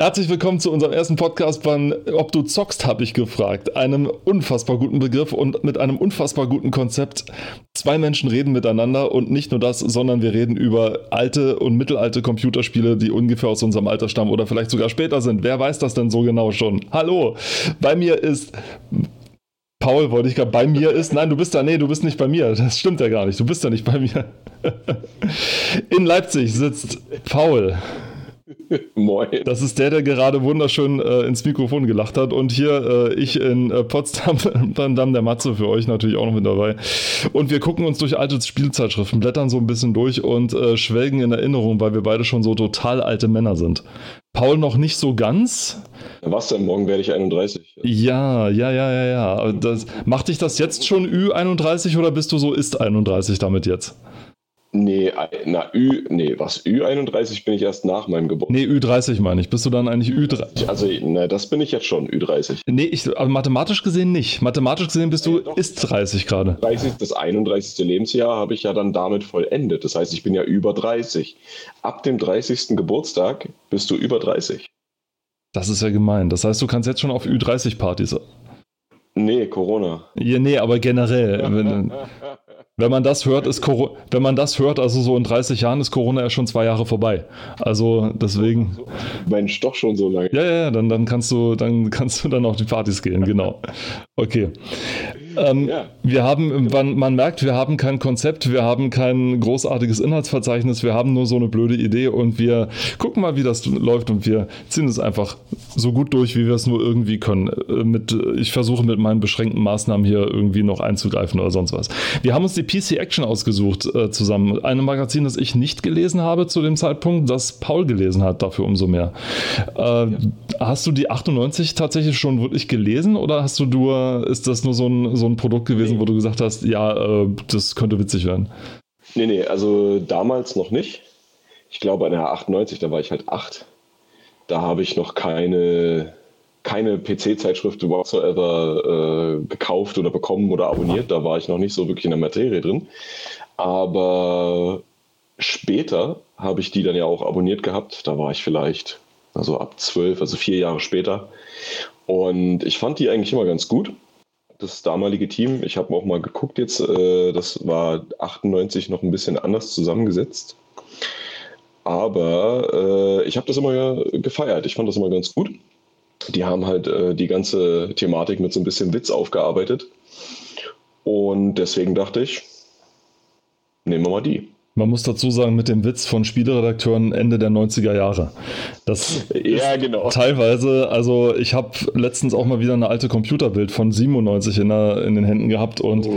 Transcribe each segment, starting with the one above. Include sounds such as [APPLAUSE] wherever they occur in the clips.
Herzlich willkommen zu unserem ersten Podcast von Ob du zockst, habe ich gefragt. Einem unfassbar guten Begriff und mit einem unfassbar guten Konzept. Zwei Menschen reden miteinander und nicht nur das, sondern wir reden über alte und mittelalte Computerspiele, die ungefähr aus unserem Alter stammen oder vielleicht sogar später sind. Wer weiß das denn so genau schon? Hallo, bei mir ist Paul wollte ich gerade bei mir ist. Nein, du bist da. Nee, du bist nicht bei mir. Das stimmt ja gar nicht. Du bist ja nicht bei mir. [LAUGHS] In Leipzig sitzt Paul. [LAUGHS] Moin. Das ist der, der gerade wunderschön äh, ins Mikrofon gelacht hat. Und hier äh, ich in äh, Potsdam, [LAUGHS] dann der Matze für euch natürlich auch noch mit dabei. Und wir gucken uns durch alte Spielzeitschriften, blättern so ein bisschen durch und äh, schwelgen in Erinnerung, weil wir beide schon so total alte Männer sind. Paul noch nicht so ganz. Was denn? Morgen werde ich 31. Ja, ja, ja, ja, ja. Das, macht dich das jetzt schon Ü31 oder bist du so ist 31 damit jetzt? Nee, na, Ü, nee, was? Ü31 bin ich erst nach meinem Geburtstag. Nee, Ü30 meine ich. Bist du dann eigentlich Ü30? Also, na, das bin ich jetzt schon, Ü30. Nee, ich, aber mathematisch gesehen nicht. Mathematisch gesehen bist du, ja, ist 30 gerade. 30, das 31. Lebensjahr habe ich ja dann damit vollendet. Das heißt, ich bin ja über 30. Ab dem 30. Geburtstag bist du über 30. Das ist ja gemein. Das heißt, du kannst jetzt schon auf Ü30-Partys. Nee, Corona. Ja, nee, aber generell. wenn, [LAUGHS] wenn man das hört, ist Cor wenn man das hört, also so in 30 Jahren ist Corona ja schon zwei Jahre vorbei. Also deswegen. Mensch, doch schon so lange. Ja, ja, dann, dann kannst du, dann kannst du dann auf die Partys gehen, genau. Okay. Ähm, ja. Wir haben, man, man, merkt, wir haben kein Konzept, wir haben kein großartiges Inhaltsverzeichnis, wir haben nur so eine blöde Idee und wir gucken mal, wie das läuft und wir ziehen es einfach so gut durch, wie wir es nur irgendwie können. Äh, mit, ich versuche mit meinen beschränkten Maßnahmen hier irgendwie noch einzugreifen oder sonst was. Wir haben uns die PC Action ausgesucht äh, zusammen. Ein Magazin, das ich nicht gelesen habe zu dem Zeitpunkt, das Paul gelesen hat, dafür umso mehr. Äh, ja. Hast du die 98 tatsächlich schon wirklich gelesen oder hast du nur, ist das nur so ein, so ein Produkt gewesen, nee. wo du gesagt hast, ja, äh, das könnte witzig werden? Nee, nee, also damals noch nicht. Ich glaube, an der 98, da war ich halt acht. Da habe ich noch keine, keine PC-Zeitschrift whatsoever äh, gekauft oder bekommen oder abonniert. Da war ich noch nicht so wirklich in der Materie drin. Aber später habe ich die dann ja auch abonniert gehabt. Da war ich vielleicht, also ab zwölf, also vier Jahre später. Und ich fand die eigentlich immer ganz gut das damalige Team. Ich habe auch mal geguckt jetzt, äh, das war 98 noch ein bisschen anders zusammengesetzt. Aber äh, ich habe das immer gefeiert. Ich fand das immer ganz gut. Die haben halt äh, die ganze Thematik mit so ein bisschen Witz aufgearbeitet. Und deswegen dachte ich, nehmen wir mal die. Man muss dazu sagen, mit dem Witz von Spieleredakteuren Ende der 90er Jahre. Das ja, genau. Teilweise, also ich habe letztens auch mal wieder eine alte Computerbild von 97 in, der, in den Händen gehabt und oh.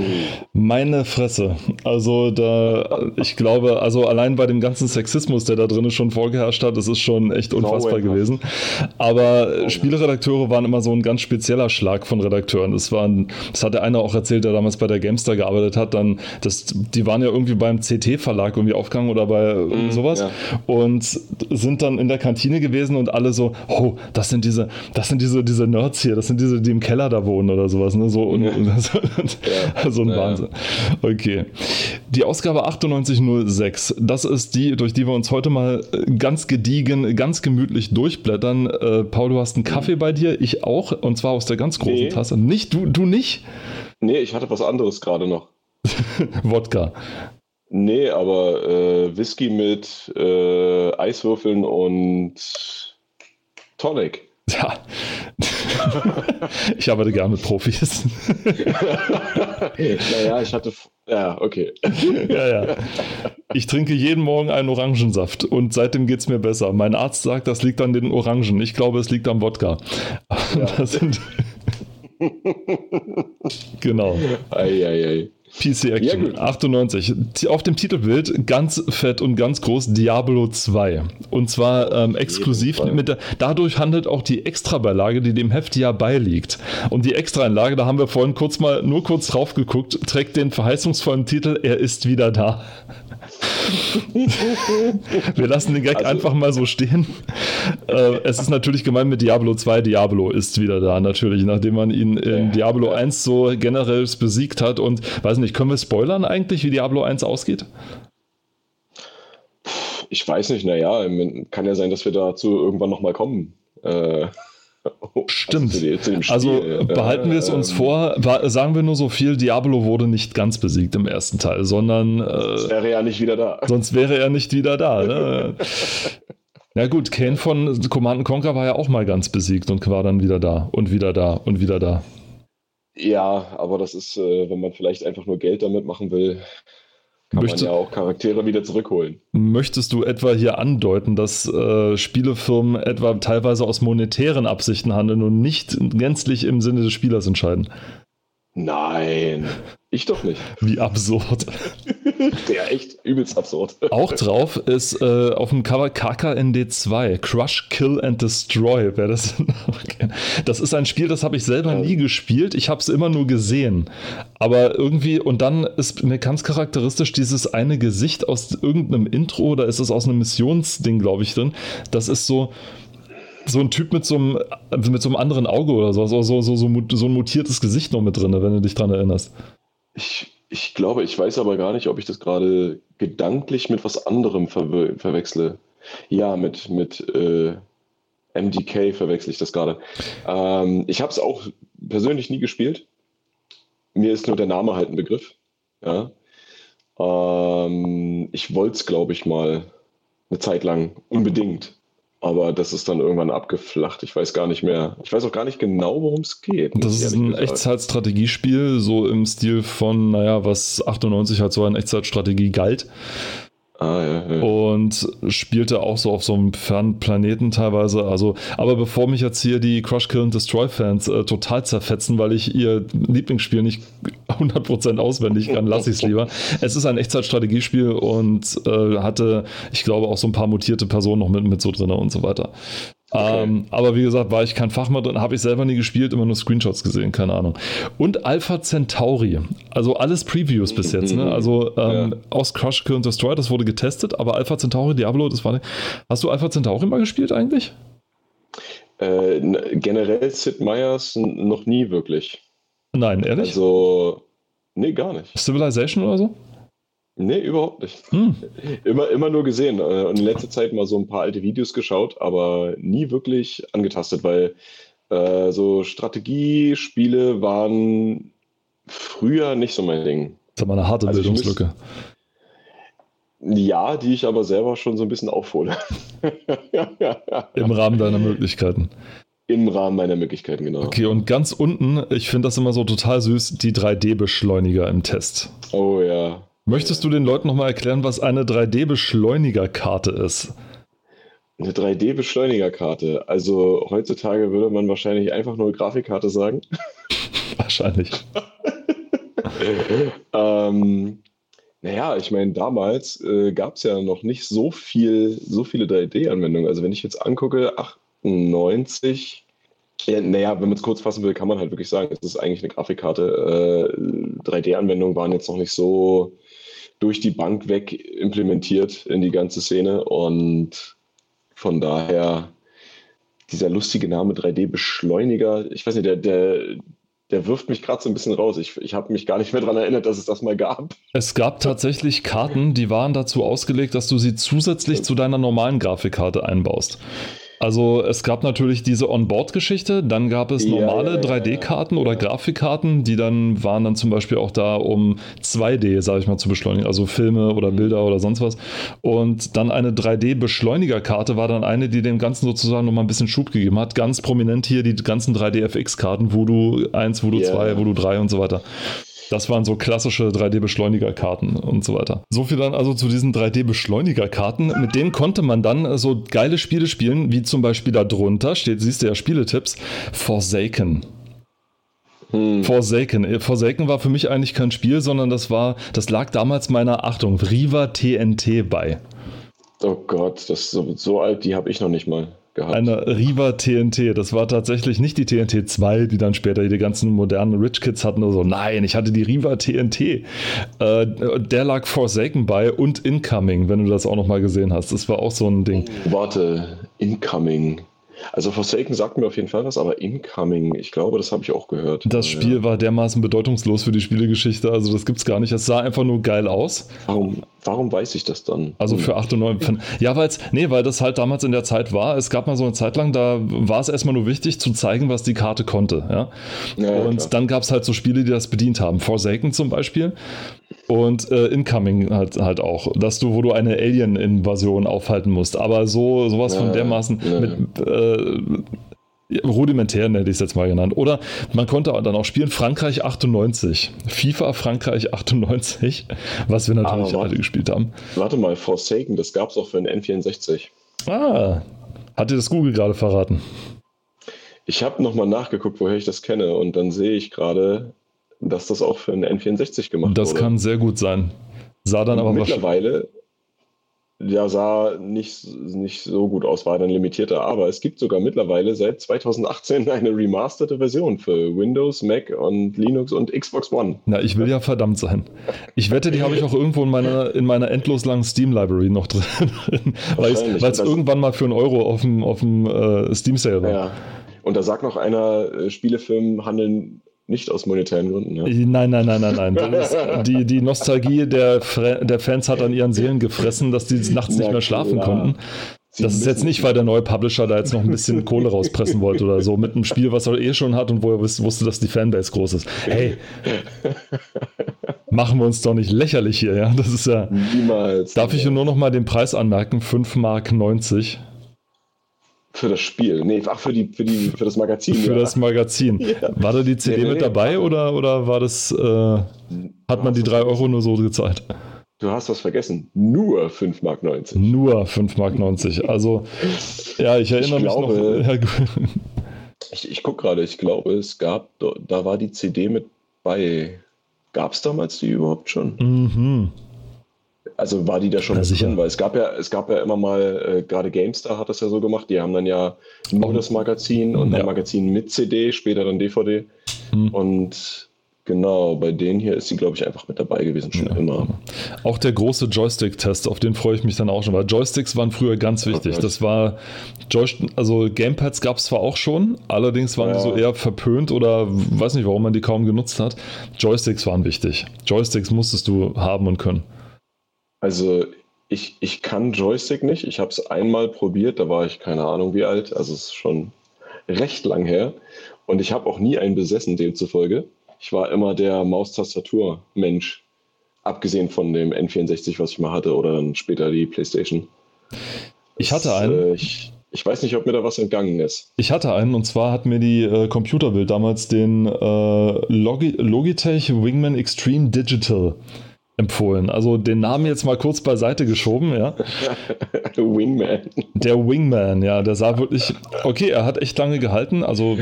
meine Fresse. Also da, ich glaube, also allein bei dem ganzen Sexismus, der da drin schon vorgeherrscht hat, das ist schon echt unfassbar no gewesen. Aber Spieleredakteure waren immer so ein ganz spezieller Schlag von Redakteuren. Das, waren, das hat der eine auch erzählt, der damals bei der Gamestar gearbeitet hat. Dann, das, die waren ja irgendwie beim CT-Verlag Tag irgendwie aufgegangen oder bei mm, sowas ja. und sind dann in der Kantine gewesen und alle so, oh, das sind diese, das sind diese, diese Nerds hier, das sind diese, die im Keller da wohnen oder sowas, ne? So, ja. [LAUGHS] ja. so ein Wahnsinn. Okay. Die Ausgabe 9806, das ist die, durch die wir uns heute mal ganz gediegen, ganz gemütlich durchblättern. Äh, Paul, du hast einen Kaffee bei dir, ich auch, und zwar aus der ganz großen nee. Tasse. Nicht, du, du nicht? Nee, ich hatte was anderes gerade noch. [LAUGHS] Wodka. Nee, aber äh, Whisky mit äh, Eiswürfeln und Tonic. Ja. ich arbeite gerne mit Profis. [LAUGHS] naja, ich hatte. Ja, okay. ja, ja. Ich trinke jeden Morgen einen Orangensaft und seitdem geht es mir besser. Mein Arzt sagt, das liegt an den Orangen. Ich glaube, es liegt am Wodka. Ja. [LAUGHS] [LAUGHS] Genau. Ei, ei, ei. PC Action ja, 98. Auf dem Titelbild ganz fett und ganz groß Diablo 2. Und zwar ähm, exklusiv mit der, dadurch handelt auch die Extrabeilage, die dem Heft ja beiliegt. Und die Extraeinlage, da haben wir vorhin kurz mal nur kurz drauf geguckt, trägt den verheißungsvollen Titel Er ist wieder da. [LAUGHS] Wir lassen den Gag also, einfach mal so stehen. Äh, es ist natürlich gemeint mit Diablo 2. Diablo ist wieder da, natürlich, nachdem man ihn in Diablo 1 so generell besiegt hat. Und weiß nicht, können wir spoilern eigentlich, wie Diablo 1 ausgeht? Ich weiß nicht, naja, kann ja sein, dass wir dazu irgendwann nochmal kommen. Äh, [LAUGHS] Stimmt. Also, also behalten wir es uns ähm, vor, sagen wir nur so viel, Diablo wurde nicht ganz besiegt im ersten Teil, sondern. Äh, sonst wäre er nicht wieder da. Sonst wäre er nicht wieder da. Ne? [LAUGHS] Na gut, Kane von Command Conquer war ja auch mal ganz besiegt und war dann wieder da und wieder da und wieder da. Ja, aber das ist, äh, wenn man vielleicht einfach nur Geld damit machen will, kann Möchte, man ja auch Charaktere wieder zurückholen. Möchtest du etwa hier andeuten, dass äh, Spielefirmen etwa teilweise aus monetären Absichten handeln und nicht gänzlich im Sinne des Spielers entscheiden? Nein, ich doch nicht. Wie absurd. Der echt übelst absurd. Auch drauf ist äh, auf dem Cover KKND2, Crush, Kill and Destroy. Wer das, [LAUGHS] das ist ein Spiel, das habe ich selber nie gespielt. Ich habe es immer nur gesehen. Aber irgendwie, und dann ist mir ganz charakteristisch dieses eine Gesicht aus irgendeinem Intro, oder ist es aus einem Missionsding, glaube ich, drin. Das ist so so ein Typ mit so einem, mit so einem anderen Auge oder so, so, so, so, so ein mutiertes Gesicht noch mit drin, wenn du dich dran erinnerst. Ich, ich glaube, ich weiß aber gar nicht, ob ich das gerade gedanklich mit was anderem ver verwechsle. Ja, mit, mit äh, MDK verwechsle ich das gerade. Ähm, ich habe es auch persönlich nie gespielt. Mir ist nur der Name halt ein Begriff. Ja. Ähm, ich wollte es, glaube ich, mal eine Zeit lang unbedingt. Aber das ist dann irgendwann abgeflacht. Ich weiß gar nicht mehr. Ich weiß auch gar nicht genau, worum es geht. Das ist ein Echtzeitstrategiespiel, so im Stil von, naja, was 98 halt so eine Echtzeitstrategie galt. Ah, ja, ja. Und spielte auch so auf so einem fernen Planeten teilweise. Also, aber bevor mich jetzt hier die Crush Kill and Destroy Fans äh, total zerfetzen, weil ich ihr Lieblingsspiel nicht [LAUGHS] 100% auswendig kann, lasse ich es lieber. Es ist ein Echtzeitstrategiespiel und äh, hatte, ich glaube, auch so ein paar mutierte Personen noch mit, mit so drin und so weiter. Okay. Ähm, aber wie gesagt, war ich kein Fachmann drin, habe ich selber nie gespielt, immer nur Screenshots gesehen, keine Ahnung. Und Alpha Centauri, also alles Previews bis jetzt, ne? Also ähm, ja. aus Crush, Kill and Destroy, das wurde getestet, aber Alpha Centauri, Diablo, das war nicht. Hast du Alpha Centauri mal gespielt eigentlich? Äh, generell Sid Meier's noch nie wirklich. Nein, ehrlich? Also, nee, gar nicht. Civilization oder so? Nee, überhaupt nicht. Hm. [LAUGHS] Immer, immer nur gesehen äh, und in letzter Zeit mal so ein paar alte Videos geschaut, aber nie wirklich angetastet, weil äh, so Strategiespiele waren früher nicht so mein Ding. Das ist aber eine harte also Bildungslücke. Ja, die ich aber selber schon so ein bisschen aufhole. [LAUGHS] Im Rahmen deiner Möglichkeiten. Im Rahmen meiner Möglichkeiten, genau. Okay, und ganz unten, ich finde das immer so total süß, die 3D-Beschleuniger im Test. Oh ja. Möchtest du den Leuten nochmal erklären, was eine 3D-Beschleunigerkarte ist? Eine 3D-Beschleunigerkarte. Also heutzutage würde man wahrscheinlich einfach nur Grafikkarte sagen. [LAUGHS] Wahrscheinlich. [LAUGHS] ähm, naja, ich meine, damals äh, gab es ja noch nicht so viel, so viele 3D-Anwendungen. Also wenn ich jetzt angucke, 98, ja, naja, wenn man es kurz fassen will, kann man halt wirklich sagen, es ist eigentlich eine Grafikkarte. Äh, 3D-Anwendungen waren jetzt noch nicht so durch die Bank weg implementiert in die ganze Szene und von daher dieser lustige Name 3D-Beschleuniger, ich weiß nicht, der, der, der wirft mich gerade so ein bisschen raus. Ich, ich habe mich gar nicht mehr daran erinnert, dass es das mal gab. Es gab tatsächlich Karten, die waren dazu ausgelegt, dass du sie zusätzlich zu deiner normalen Grafikkarte einbaust. Also es gab natürlich diese Onboard-Geschichte, dann gab es normale ja, ja, 3D-Karten oder Grafikkarten, die dann waren dann zum Beispiel auch da, um 2D, sage ich mal, zu beschleunigen, also Filme oder mhm. Bilder oder sonst was. Und dann eine 3D-Beschleunigerkarte war dann eine, die dem Ganzen sozusagen nochmal ein bisschen Schub gegeben hat. Ganz prominent hier die ganzen 3D-FX-Karten, wo du 1, wo du 2, wo du 3 und so weiter. Das waren so klassische 3D-Beschleunigerkarten und so weiter. So viel dann also zu diesen 3D-Beschleunigerkarten. Mit denen konnte man dann so geile Spiele spielen, wie zum Beispiel da drunter steht, siehst du ja Spieletipps, Forsaken. Hm. Forsaken. Äh, Forsaken war für mich eigentlich kein Spiel, sondern das war, das lag damals meiner Achtung, Riva TNT bei. Oh Gott, das ist so, so alt, die habe ich noch nicht mal gehabt. Eine Riva TNT. Das war tatsächlich nicht die TNT 2, die dann später die ganzen modernen Rich Kids hatten oder so. Nein, ich hatte die Riva TNT. Äh, der lag Forsaken bei und Incoming, wenn du das auch noch mal gesehen hast. Das war auch so ein Ding. Oh, warte, Incoming. Also Forsaken sagt mir auf jeden Fall was, aber Incoming, ich glaube, das habe ich auch gehört. Das Spiel ja. war dermaßen bedeutungslos für die Spielegeschichte, also das gibt es gar nicht. Es sah einfach nur geil aus. Warum, warum weiß ich das dann? Also für 8 und 9. Ja, weil nee, weil das halt damals in der Zeit war. Es gab mal so eine Zeit lang, da war es erstmal nur wichtig zu zeigen, was die Karte konnte. Ja? ja und klar. dann gab es halt so Spiele, die das bedient haben. Forsaken zum Beispiel. Und äh, Incoming halt, halt auch, dass du, wo du eine Alien-Invasion aufhalten musst. Aber so sowas ja, von dermaßen ja. mit äh, rudimentär hätte ich es jetzt mal genannt. Oder man konnte dann auch spielen Frankreich 98, FIFA Frankreich 98, was wir natürlich warte, alle gespielt haben. Warte mal, Forsaken, das gab es auch für den N64. Ah, hat dir das Google gerade verraten? Ich habe nochmal nachgeguckt, woher ich das kenne und dann sehe ich gerade, dass das auch für einen N64 gemacht das wurde. Das kann sehr gut sein. Sah dann aber mittlerweile ja, sah nicht, nicht so gut aus, war dann limitierter, aber es gibt sogar mittlerweile seit 2018 eine remasterte Version für Windows, Mac und Linux und Xbox One. Na, ich will ja verdammt sein. Ich wette, die habe ich auch irgendwo in meiner, in meiner endlos langen Steam-Library noch drin, [LAUGHS] weil es irgendwann mal für einen Euro auf dem, auf dem äh, Steam-Sale war. Ja. Und da sagt noch einer, äh, Spielefilme handeln nicht aus monetären Gründen. Ja. Nein, nein, nein, nein, nein. Ist, [LAUGHS] die, die Nostalgie der, der Fans hat an ihren Seelen gefressen, dass die nachts nicht mehr schlafen konnten. Sie das ist jetzt nicht, weil der neue Publisher da jetzt noch ein bisschen [LAUGHS] Kohle rauspressen wollte oder so, mit einem Spiel, was er eh schon hat und wo er wusste, dass die Fanbase groß ist. Hey, [LAUGHS] machen wir uns doch nicht lächerlich hier, ja? Das ist ja. Niemals. Darf ich nur noch mal den Preis anmerken? 5 Mark 90. Für das Spiel. Nee, ach, für, die, für, die, [LAUGHS] für das Magazin. für ja. das Magazin. Ja. War da die CD nee, nee, mit dabei oder, oder war das, äh, hat man die 3 Euro nur so gezahlt? Du hast was vergessen. Nur 5,90 Mark. Nur 5,90 Mark. Also, ja, ich erinnere ich mich glaube, [LAUGHS] noch. ich ich gucke gerade, ich glaube, es gab, da war die CD mit bei. Gab es damals die überhaupt schon? Mhm. Also war die da schon ja, drin, weil es gab ja, es gab ja immer mal, äh, gerade GameStar hat das ja so gemacht, die haben dann ja nur das Magazin und ja. ein Magazin mit CD, später dann DVD. Hm. Und genau, bei denen hier ist sie, glaube ich, einfach mit dabei gewesen, schon ja. immer. Auch der große Joystick-Test, auf den freue ich mich dann auch schon, weil Joysticks waren früher ganz wichtig. Oh das war, Joyst also Gamepads gab es zwar auch schon, allerdings waren die so eher verpönt oder weiß nicht, warum man die kaum genutzt hat. Joysticks waren wichtig. Joysticks musstest du haben und können. Also ich, ich kann Joystick nicht. Ich habe es einmal probiert, da war ich keine Ahnung wie alt. Also es ist schon recht lang her. Und ich habe auch nie einen besessen, demzufolge. Ich war immer der Maustastatur-Mensch. Abgesehen von dem N64, was ich mal hatte, oder dann später die PlayStation. Ich hatte einen. Äh, ich, ich, weiß nicht, ob mir da was entgangen ist. Ich hatte einen und zwar hat mir die äh, Computerbild damals den äh, Logi Logitech Wingman Extreme Digital empfohlen. Also den Namen jetzt mal kurz beiseite geschoben, ja. [LAUGHS] Wingman. Der Wingman, ja, der sah wirklich, okay, er hat echt lange gehalten, also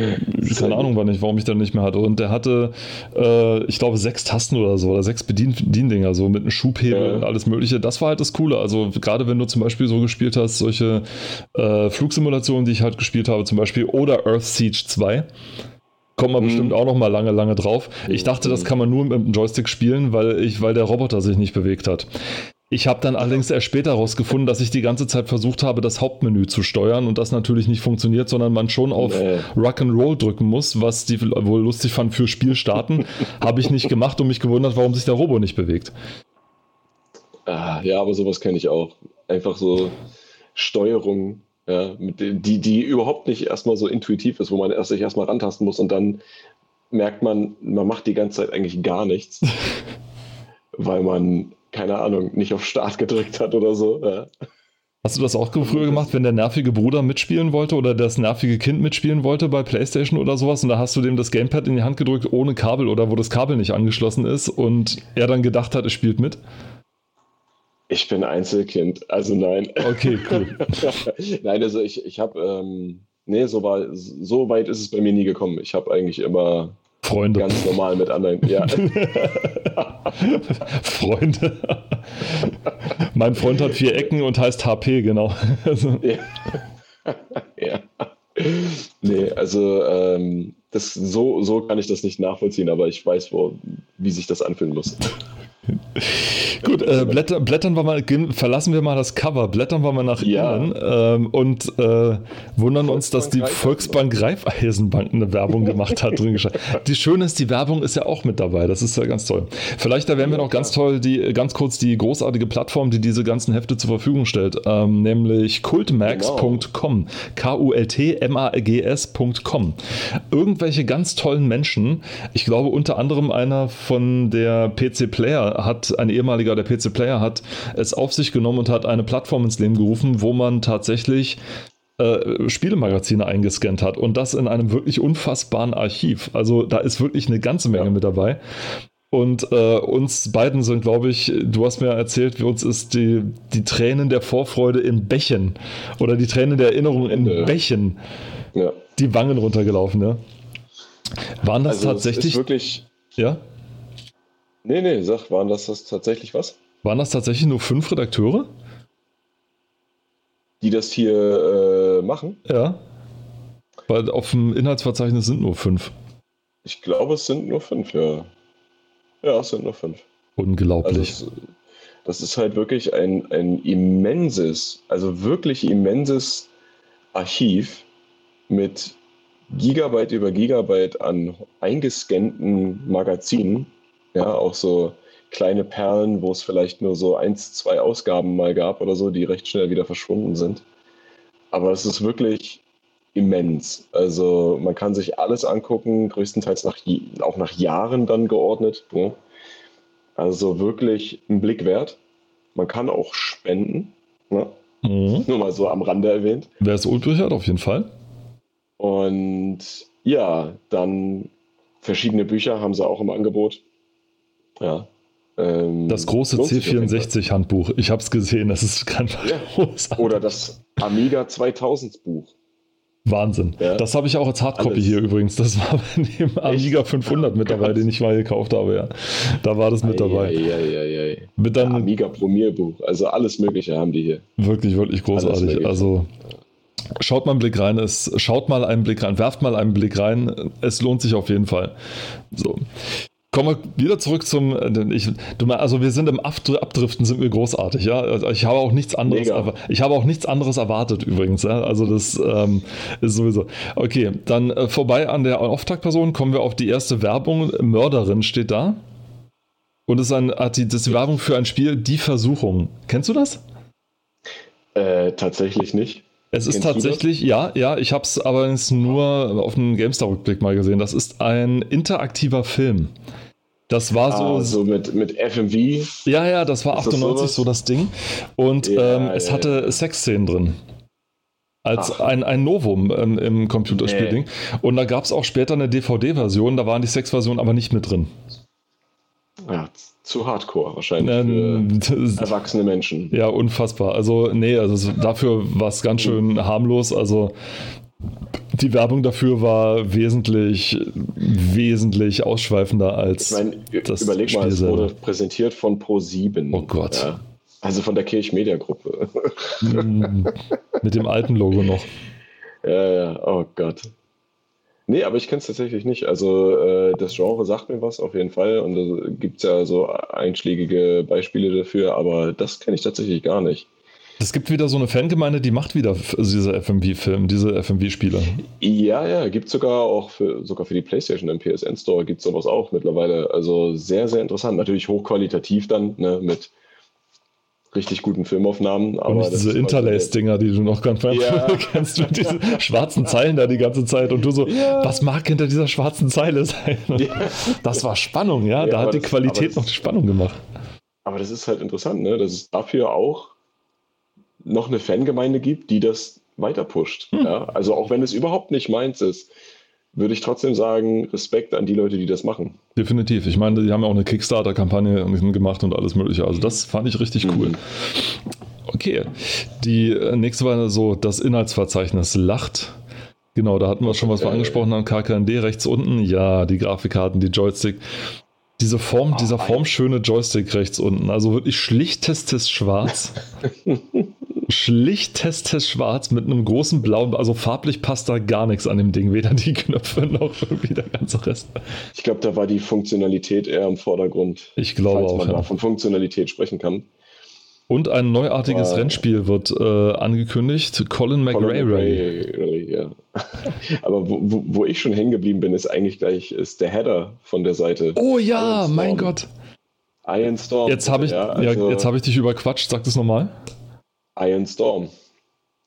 keine Ahnung, war nicht, warum ich den nicht mehr hatte. Und der hatte, äh, ich glaube, sechs Tasten oder so, oder sechs Bedien Bediendinger, so mit einem Schubhebel ja. und alles mögliche. Das war halt das Coole. Also gerade wenn du zum Beispiel so gespielt hast, solche äh, Flugsimulationen, die ich halt gespielt habe, zum Beispiel, oder Earth Siege 2 kommt man mhm. bestimmt auch noch mal lange, lange drauf. Ich dachte, das kann man nur mit dem Joystick spielen, weil, ich, weil der Roboter sich nicht bewegt hat. Ich habe dann allerdings erst später herausgefunden, dass ich die ganze Zeit versucht habe, das Hauptmenü zu steuern und das natürlich nicht funktioniert, sondern man schon auf nee. Rock'n'Roll drücken muss, was die wohl lustig fand für Spiel starten. [LAUGHS] habe ich nicht gemacht und mich gewundert, warum sich der Robo nicht bewegt. Ah, ja, aber sowas kenne ich auch. Einfach so Steuerung ja, die, die überhaupt nicht erstmal so intuitiv ist, wo man erst sich erstmal rantasten muss und dann merkt man, man macht die ganze Zeit eigentlich gar nichts, [LAUGHS] weil man, keine Ahnung, nicht auf Start gedrückt hat oder so. Ja. Hast du das auch früher gemacht, wenn der nervige Bruder mitspielen wollte oder das nervige Kind mitspielen wollte bei PlayStation oder sowas und da hast du dem das Gamepad in die Hand gedrückt ohne Kabel oder wo das Kabel nicht angeschlossen ist und er dann gedacht hat, es spielt mit? Ich bin Einzelkind, also nein. Okay, cool. [LAUGHS] nein, also ich, ich habe, ähm, nee, so, war, so weit ist es bei mir nie gekommen. Ich habe eigentlich immer Freunde. Ganz normal mit anderen, ja. [LAUGHS] Freunde. mein Freund hat vier Ecken und heißt HP, genau. ja. ja. Nee, also ähm, das, so, so kann ich das nicht nachvollziehen, aber ich weiß, wo, wie sich das anfühlen muss. Gut, äh, blätter, blättern wir mal, verlassen wir mal das Cover, blättern wir mal nach ja. innen ähm, und äh, wundern uns, dass die Volksbank Reifeisenbank eine Werbung gemacht hat. drin die Schöne ist, die Werbung ist ja auch mit dabei. Das ist ja ganz toll. Vielleicht erwähnen wir noch ganz toll die, ganz kurz die großartige Plattform, die diese ganzen Hefte zur Verfügung stellt, ähm, nämlich kultmax.com. K-U-L-T-M-A-G-S.com. Irgendwelche ganz tollen Menschen, ich glaube unter anderem einer von der PC Player hat, ein ehemaliger der PC Player hat es auf sich genommen und hat eine Plattform ins Leben gerufen, wo man tatsächlich äh, Spielemagazine eingescannt hat und das in einem wirklich unfassbaren Archiv. Also da ist wirklich eine ganze Menge ja. mit dabei. Und äh, uns beiden sind, glaube ich, du hast mir erzählt, für uns ist die, die Tränen der Vorfreude in Bächen oder die Tränen der Erinnerung in ja. Bächen ja. die Wangen runtergelaufen, ja. Waren das also tatsächlich. wirklich. Ja? Nee, nee, sag, waren das, das tatsächlich was? Waren das tatsächlich nur fünf Redakteure? Die das hier äh, machen? Ja. Weil auf dem Inhaltsverzeichnis sind nur fünf. Ich glaube, es sind nur fünf, ja. Ja, es sind nur fünf. Unglaublich. Also, das ist halt wirklich ein, ein immenses, also wirklich immenses Archiv mit Gigabyte über Gigabyte an eingescannten Magazinen ja, auch so kleine Perlen, wo es vielleicht nur so eins, zwei Ausgaben mal gab oder so, die recht schnell wieder verschwunden sind. Aber es ist wirklich immens. Also man kann sich alles angucken, größtenteils nach, auch nach Jahren dann geordnet. Ne? Also wirklich ein Blick wert. Man kann auch spenden. Ne? Mhm. Nur mal so am Rande erwähnt. Wer es übrig hat, auf jeden Fall. Und ja, dann verschiedene Bücher haben sie auch im Angebot. Ja. Ähm, das große C64-Handbuch. Ich habe es gesehen, das ist ganz ja. großartig. Oder das Amiga 2000-Buch. Wahnsinn. Ja. Das habe ich auch als Hardcopy hier übrigens. Das war bei dem Amiga 500 mit dabei, den ich mal gekauft habe. Ja, da war das mit dabei. Ei, ei, ei, mit dann Amiga Promierbuch. Also alles Mögliche haben die hier. Wirklich, wirklich großartig. Also schaut mal einen Blick rein. Es schaut mal einen Blick rein. Werft mal einen Blick rein. Es lohnt sich auf jeden Fall. So. Kommen wir wieder zurück zum. Ich, also wir sind im Abdriften sind wir großartig, ja. Also ich habe auch nichts anderes. Mega. Ich habe auch nichts anderes erwartet übrigens. Ja? Also das ähm, ist sowieso. Okay, dann äh, vorbei an der Auftaktperson kommen wir auf die erste Werbung. Mörderin steht da. Und es ist, ein, das ist die Werbung für ein Spiel Die Versuchung. Kennst du das? Äh, tatsächlich nicht. Es ist tatsächlich, ja, ja, ich habe es aber nur auf einem GameStar-Rückblick mal gesehen. Das ist ein interaktiver Film. Das war so. Ah, so mit, mit FMV. Ja, ja, das war ist 98 das so das Ding. Und ja, ähm, es ja, hatte ja. Sexszenen drin. Als ein, ein Novum ähm, im Computerspielding. Nee. Und da gab es auch später eine DVD-Version, da waren die Sexversionen aber nicht mit drin. Ja, zu hardcore wahrscheinlich ähm, für erwachsene Menschen. Ja, unfassbar. Also, nee, also dafür war es ganz schön harmlos. Also, die Werbung dafür war wesentlich, wesentlich ausschweifender als ich mein, das Überleg Spiel mal, es wurde präsentiert von Pro7. Oh Gott. Ja, also von der Kirch Media Gruppe. Mm, mit dem alten Logo noch. [LAUGHS] Ja, ja, oh Gott. Nee, aber ich kenne es tatsächlich nicht. Also äh, das Genre sagt mir was auf jeden Fall und da gibt es ja so einschlägige Beispiele dafür, aber das kenne ich tatsächlich gar nicht. Es gibt wieder so eine Fangemeinde, die macht wieder diese FMV-Film, diese FMV-Spiele. Ja, ja, gibt sogar auch für, sogar für die PlayStation im PSN Store gibt es sowas auch mittlerweile. Also sehr, sehr interessant. Natürlich hochqualitativ dann, ne, mit richtig guten Filmaufnahmen. Aber und nicht diese Interlace-Dinger, die du noch ganz ja. [LAUGHS] kennst, mit diesen schwarzen Zeilen da die ganze Zeit und du so, ja. was mag hinter dieser schwarzen Zeile sein? Ja. Das war Spannung, ja, da hat die das, Qualität noch die Spannung gemacht. Aber das ist halt interessant, ne, dass es dafür auch noch eine Fangemeinde gibt, die das weiter pusht. Hm. Ja? Also auch wenn es überhaupt nicht meins ist, würde ich trotzdem sagen, Respekt an die Leute, die das machen. Definitiv. Ich meine, die haben ja auch eine Kickstarter-Kampagne gemacht und alles Mögliche. Also das fand ich richtig cool. Mhm. Okay, die äh, nächste war so das Inhaltsverzeichnis Lacht. Genau, da hatten wir schon, was wir angesprochen haben. KKND rechts unten. Ja, die Grafikkarten, die Joystick. Diese Form, dieser formschöne Joystick rechts unten. Also wirklich schlichtestes Schwarz. [LAUGHS] schlicht Test schwarz mit einem großen blauen, also farblich passt da gar nichts an dem Ding, weder die Knöpfe noch irgendwie der ganze Rest. Ich glaube, da war die Funktionalität eher im Vordergrund. Ich glaube falls auch. man ja. da von Funktionalität sprechen kann. Und ein neuartiges Wow. Rennspiel wird äh, angekündigt. Colin McRae. Colin McRae, ja. [LAUGHS] Aber wo, wo, wo ich schon hängen geblieben bin, ist eigentlich gleich ist der Header von der Seite. Oh ja, mein. Gott. Iron Storm. Jetzt habe ich, ja, ja, also jetzt hab ich dich überquatscht. Sag das nochmal. Iron Storm.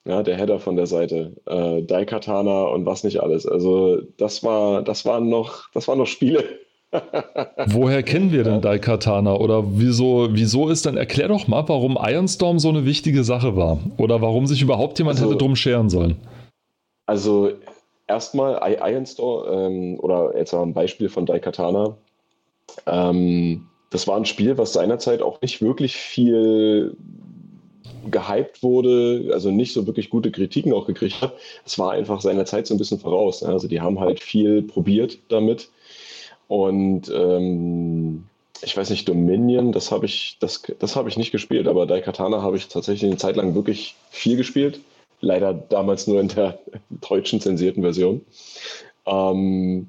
Ja, der Header von der Seite. Äh, Daikatana und was nicht alles. Also das war, das waren noch, das waren noch Spiele. [LAUGHS] Woher kennen wir denn Daikatana? Oder wieso, wieso ist dann, erklär doch mal, warum Ironstorm so eine wichtige Sache war. Oder warum sich überhaupt jemand Also- hätte drum scheren sollen. Also erstmal I- Iron Storm ähm, oder jetzt mal ein Beispiel von Daikatana. Ähm, das war ein Spiel, was seinerzeit auch nicht wirklich viel gehypt wurde, also nicht so wirklich gute Kritiken auch gekriegt hat. Es war einfach seiner Zeit so ein bisschen voraus. Also die haben halt viel probiert damit. Und ähm, ich weiß nicht, Dominion, das habe ich, das, das habe ich nicht gespielt, aber Daikatana habe ich tatsächlich eine Zeit lang wirklich viel gespielt. Leider damals nur in der [LAUGHS] deutschen zensierten Version. Ähm,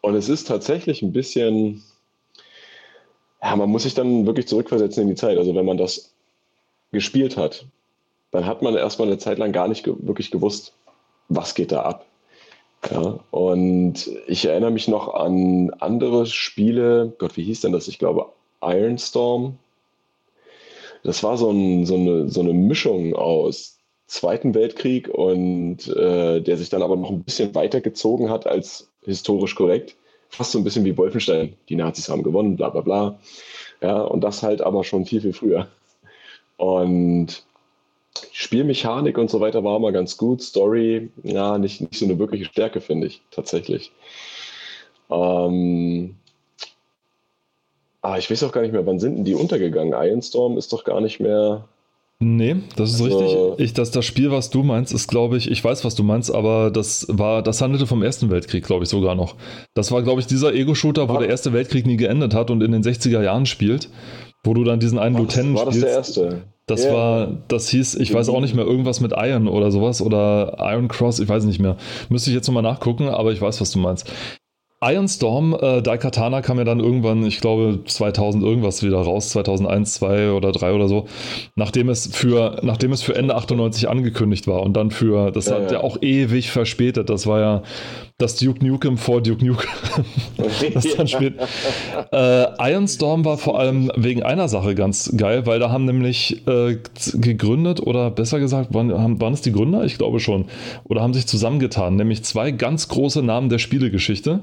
und es ist tatsächlich ein bisschen, ja, man muss sich dann wirklich zurückversetzen in die Zeit. Also wenn man das gespielt hat, dann hat man erstmal eine Zeit lang gar nicht ge wirklich gewusst, was geht da ab. Ja, und ich erinnere mich noch an andere Spiele. Gott, wie hieß denn das? Ich glaube, Ironstorm. Das war so, ein, so, eine, so eine Mischung aus Zweiten Weltkrieg und äh, der sich dann aber noch ein bisschen weitergezogen hat als historisch korrekt. Fast so ein bisschen wie Wolfenstein. Die Nazis haben gewonnen, bla bla bla. Ja, und das halt aber schon viel, viel früher. Und Spielmechanik und so weiter war immer ganz gut. Story, ja, nicht, nicht so eine wirkliche Stärke, finde ich, tatsächlich. Ähm, ah, ich weiß auch gar nicht mehr, wann sind denn die untergegangen? Ironstorm ist doch gar nicht mehr. Nee, das ist Also- richtig. Ich, das, das Spiel, was du meinst, ist, glaube ich, ich weiß, was du meinst, aber das war, das handelte vom Ersten Weltkrieg, glaube ich, sogar noch. Das war, glaube ich, dieser Ego-Shooter, wo der Erste Weltkrieg nie geendet hat und in den 60er Jahren spielt, wo du dann diesen einen Lieutenant war das spielst. der erste? Das Ja. war, das hieß, ich weiß auch nicht mehr, irgendwas mit Iron oder sowas oder Iron Cross, ich weiß nicht mehr. Müsste ich jetzt nochmal nachgucken, aber ich weiß, was du meinst. Iron Storm, äh, Daikatana kam ja dann irgendwann, ich glaube 2000 irgendwas wieder raus, 2001, 2 oder 3 oder so, nachdem es für, nachdem es für Ende 98 angekündigt war und dann für, das Ja, hat ja ja. auch ewig verspätet, das war ja das Duke Nukem vor Duke Nukem. [LAUGHS] das dann spät. Äh, Ironstorm war vor allem wegen einer Sache ganz geil, weil da haben nämlich äh, gegründet oder besser gesagt, waren, haben, waren es die Gründer? Ich glaube schon. Oder haben sich zusammengetan, nämlich zwei ganz große Namen der Spielegeschichte.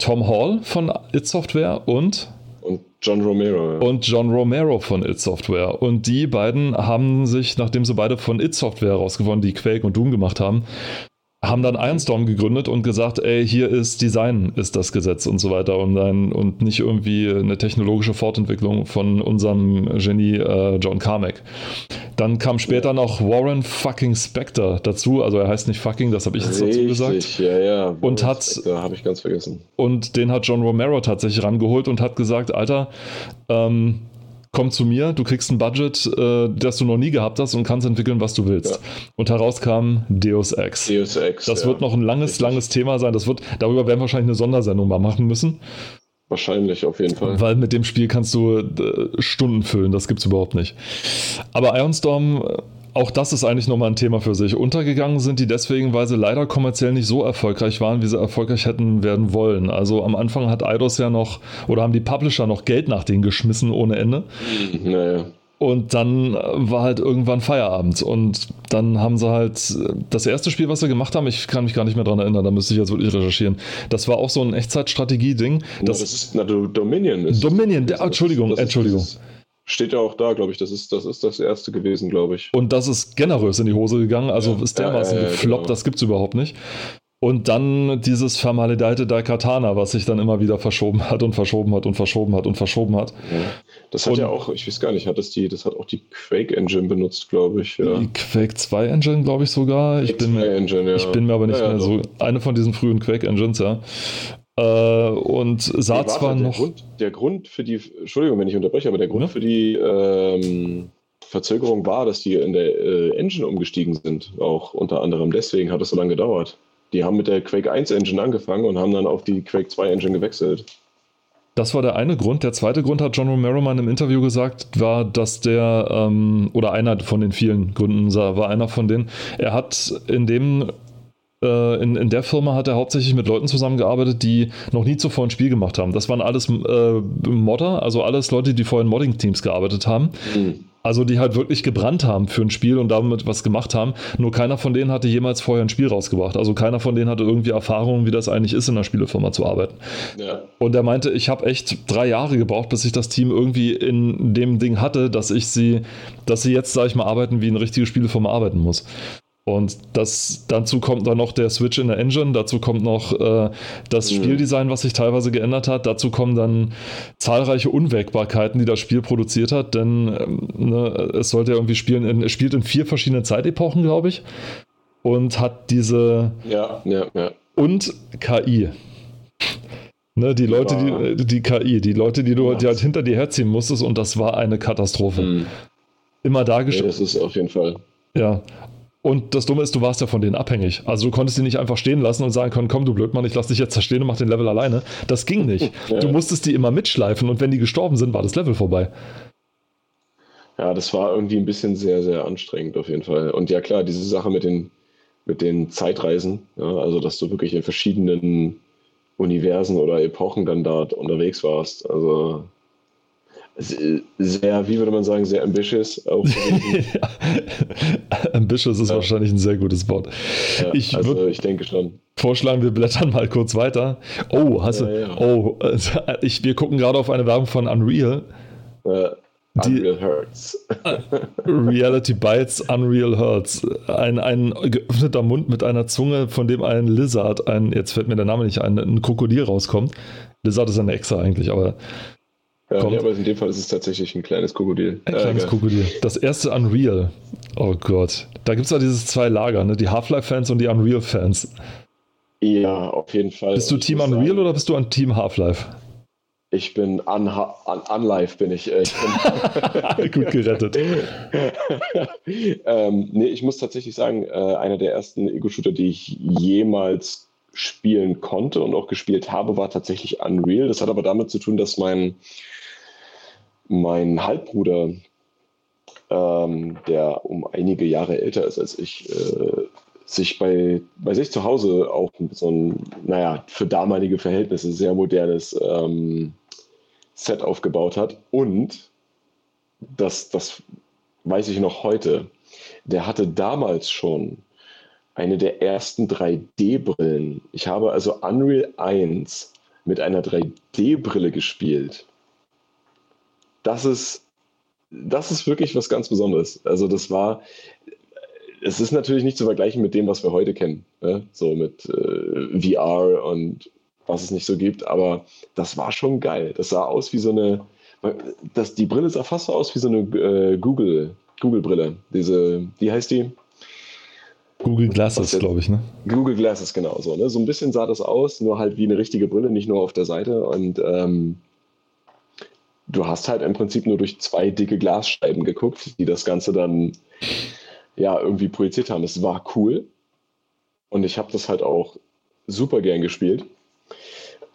Tom Hall von It Software und, Und John Romero. ja. und John Romero von It Software. Und die beiden haben sich, nachdem sie beide von It Software rausgewonnen, die Quake und Doom gemacht haben, haben dann Ironstorm gegründet und gesagt, ey, hier ist Design, ist das Gesetz und so weiter und, ein, und nicht irgendwie eine technologische Fortentwicklung von unserem Genie äh, John Carmack. Dann kam später noch Warren fucking Spector dazu, also er heißt nicht fucking, das habe ich jetzt dazu gesagt. Richtig, ja, ja. Und hat- habe ich ganz vergessen. Und den hat John Romero tatsächlich rangeholt und hat gesagt, Alter, ähm, komm zu mir, du kriegst ein Budget, äh, das du noch nie gehabt hast und kannst entwickeln, was du willst. Ja. Und heraus kam Deus Ex. Deus Ex. Das ja. wird noch ein langes, Richtig. langes Thema sein. Das wird, darüber werden wir wahrscheinlich eine Sondersendung mal machen müssen, Wahrscheinlich, auf jeden Fall. weil mit dem Spiel kannst du äh, Stunden füllen. Das gibt's überhaupt nicht. Aber Ironstorm, auch das ist eigentlich nochmal ein Thema für sich. Untergegangen sind die deswegen, weil sie leider kommerziell nicht so erfolgreich waren, wie sie erfolgreich hätten werden wollen. Also am Anfang hat Eidos ja noch, oder haben die Publisher noch Geld nach denen geschmissen ohne Ende. Naja. Und dann war halt irgendwann Feierabend. Und dann haben sie halt das erste Spiel, was sie gemacht haben, ich kann mich gar nicht mehr dran erinnern, da müsste ich jetzt wirklich recherchieren. Das war auch so ein Echtzeitstrategie-Ding. Das, das ist, na, Do- Dominion ist. Dominion, der- das- Entschuldigung, das ist Entschuldigung. dieses- Steht ja auch da, glaube ich. Das ist, das ist das erste gewesen, glaube ich. und das ist generös in die Hose gegangen. Also Ja, ist dermaßen ja, ja, gefloppt, genau. das gibt's überhaupt nicht. Und dann dieses vermaledeite Daikatana, was sich dann immer wieder verschoben hat und verschoben hat und verschoben hat und verschoben hat. Das hat Und- ja auch, ich weiß gar nicht, hat das die, das hat auch die Quake Engine benutzt, glaube ich. Die Quake 2 Engine, glaube ich sogar. Ich bin, mir, Quake Engine, ja. ich bin mir aber nicht mehr so. Eine von diesen frühen Quake Engines, ja. Äh, und sah Nee, warte, zwar der noch. Grund, der Grund für die, Entschuldigung, wenn ich unterbreche, aber der Grund Ja. für die, ähm, Verzögerung war, dass die in der äh, Engine umgestiegen sind. Auch unter anderem deswegen hat es so lange gedauert. Die haben mit der Quake 1 Engine angefangen und haben dann auf die Quake 2 Engine gewechselt. Das war der eine Grund. Der zweite Grund hat John Romero mal im Interview gesagt, war, dass der, ähm, oder einer von den vielen Gründen war einer von denen, er hat in dem in, in der Firma hat er hauptsächlich mit Leuten zusammengearbeitet, die noch nie zuvor ein Spiel gemacht haben. Das waren alles äh, Modder, also alles Leute, die vorher in Modding-Teams gearbeitet haben. Mhm. Also die halt wirklich gebrannt haben für ein Spiel und damit was gemacht haben. Nur keiner von denen hatte jemals vorher ein Spiel rausgebracht. Also keiner von denen hatte irgendwie Erfahrung, wie das eigentlich ist, in einer Spielefirma zu arbeiten. Ja. Und er meinte, ich habe echt drei Jahre gebraucht, bis ich das Team irgendwie in dem Ding hatte, dass ich sie, dass sie jetzt, sag ich mal, arbeiten, wie eine richtige Spielefirma arbeiten muss. Und das, dazu kommt dann noch der Switch in der Engine, dazu kommt noch äh, das mhm. Spieldesign, was sich teilweise geändert hat, dazu kommen dann zahlreiche Unwägbarkeiten, die das Spiel produziert hat, denn ähm, ne, es sollte ja irgendwie spielen, in, es spielt in vier verschiedenen Zeitepochen, glaube ich, und hat diese ja, ja, ja. und KI. Ne, die Leute, ja. die, die KI, die Leute, die du die halt hinter dir herziehen musstest und das war eine Katastrophe. Mhm. Immer dargestellt. Ja, das ist auf jeden Fall. Ja, und das Dumme ist, du warst ja von denen abhängig. Also du konntest die nicht einfach stehen lassen und sagen können, komm du Blödmann, ich lass dich jetzt da stehen und mach den Level alleine. Das ging nicht. Du musstest die immer mitschleifen und wenn die gestorben sind, war das Level vorbei. Ja, das war irgendwie ein bisschen sehr, sehr anstrengend auf jeden Fall. Und ja klar, diese Sache mit den, mit den Zeitreisen, ja, also dass du wirklich in verschiedenen Universen oder Epochen dann da unterwegs warst. Also sehr, wie würde man sagen, sehr ambitious. ja. [LAUGHS] ambitious ist ja. wahrscheinlich ein sehr gutes Wort. Ja, ich also ich denke schon. Vorschlagen, wir blättern mal kurz weiter. Oh, hast du. Oh, [LAUGHS] ich, wir gucken gerade auf eine Werbung von Unreal. Uh, Unreal Hurts. [LAUGHS] Reality Bites, Unreal Hurts. Ein, ein geöffneter Mund mit einer Zunge, von dem ein Lizard, ein, jetzt fällt mir der Name nicht ein, ein Krokodil rauskommt. Lizard ist eine Echse eigentlich, aber ja, nee, aber in dem Fall ist es tatsächlich ein kleines Krokodil. Ein kleines äh, Krokodil. Das erste Unreal. Oh Gott. Da gibt es ja dieses zwei Lager, ne? die Half-Life-Fans und die Unreal-Fans. Ja, auf jeden Fall. Bist du Team Unreal sagen, oder bist du ein Team Half-Life? Ich bin un, un, Unlife, bin ich. ich bin [LAUGHS] Gut gerettet. [LAUGHS] ähm, nee, ich muss tatsächlich sagen, äh, einer der ersten Ego-Shooter, die ich jemals spielen konnte und auch gespielt habe, war tatsächlich Unreal. Das hat aber damit zu tun, dass mein mein Halbbruder, ähm, der um einige Jahre älter ist als ich, äh, sich bei, bei sich zu Hause auch so ein, naja, für damalige Verhältnisse sehr modernes ähm, Set aufgebaut hat. Und das, das weiß ich noch heute, der hatte damals schon eine der ersten 3D-Brillen. Ich habe also Unreal 1 mit einer 3D-Brille gespielt das ist, das ist wirklich was ganz Besonderes. Also das war, es ist natürlich nicht zu vergleichen mit dem, was wir heute kennen, ne? so mit äh, VR und was es nicht so gibt, aber das war schon geil. Das sah aus wie so eine, das, die Brille sah fast so aus wie so eine äh, Google, Google-Brille. Diese, wie heißt die? Google Glasses, glaube ich, ne? Google Glasses, genau so. Ne? So ein bisschen sah das aus, nur halt wie eine richtige Brille, nicht nur auf der Seite. Und ähm, du hast halt im Prinzip nur durch zwei dicke Glasscheiben geguckt, die das Ganze dann ja irgendwie projiziert haben. Es war cool und ich habe das halt auch super gern gespielt.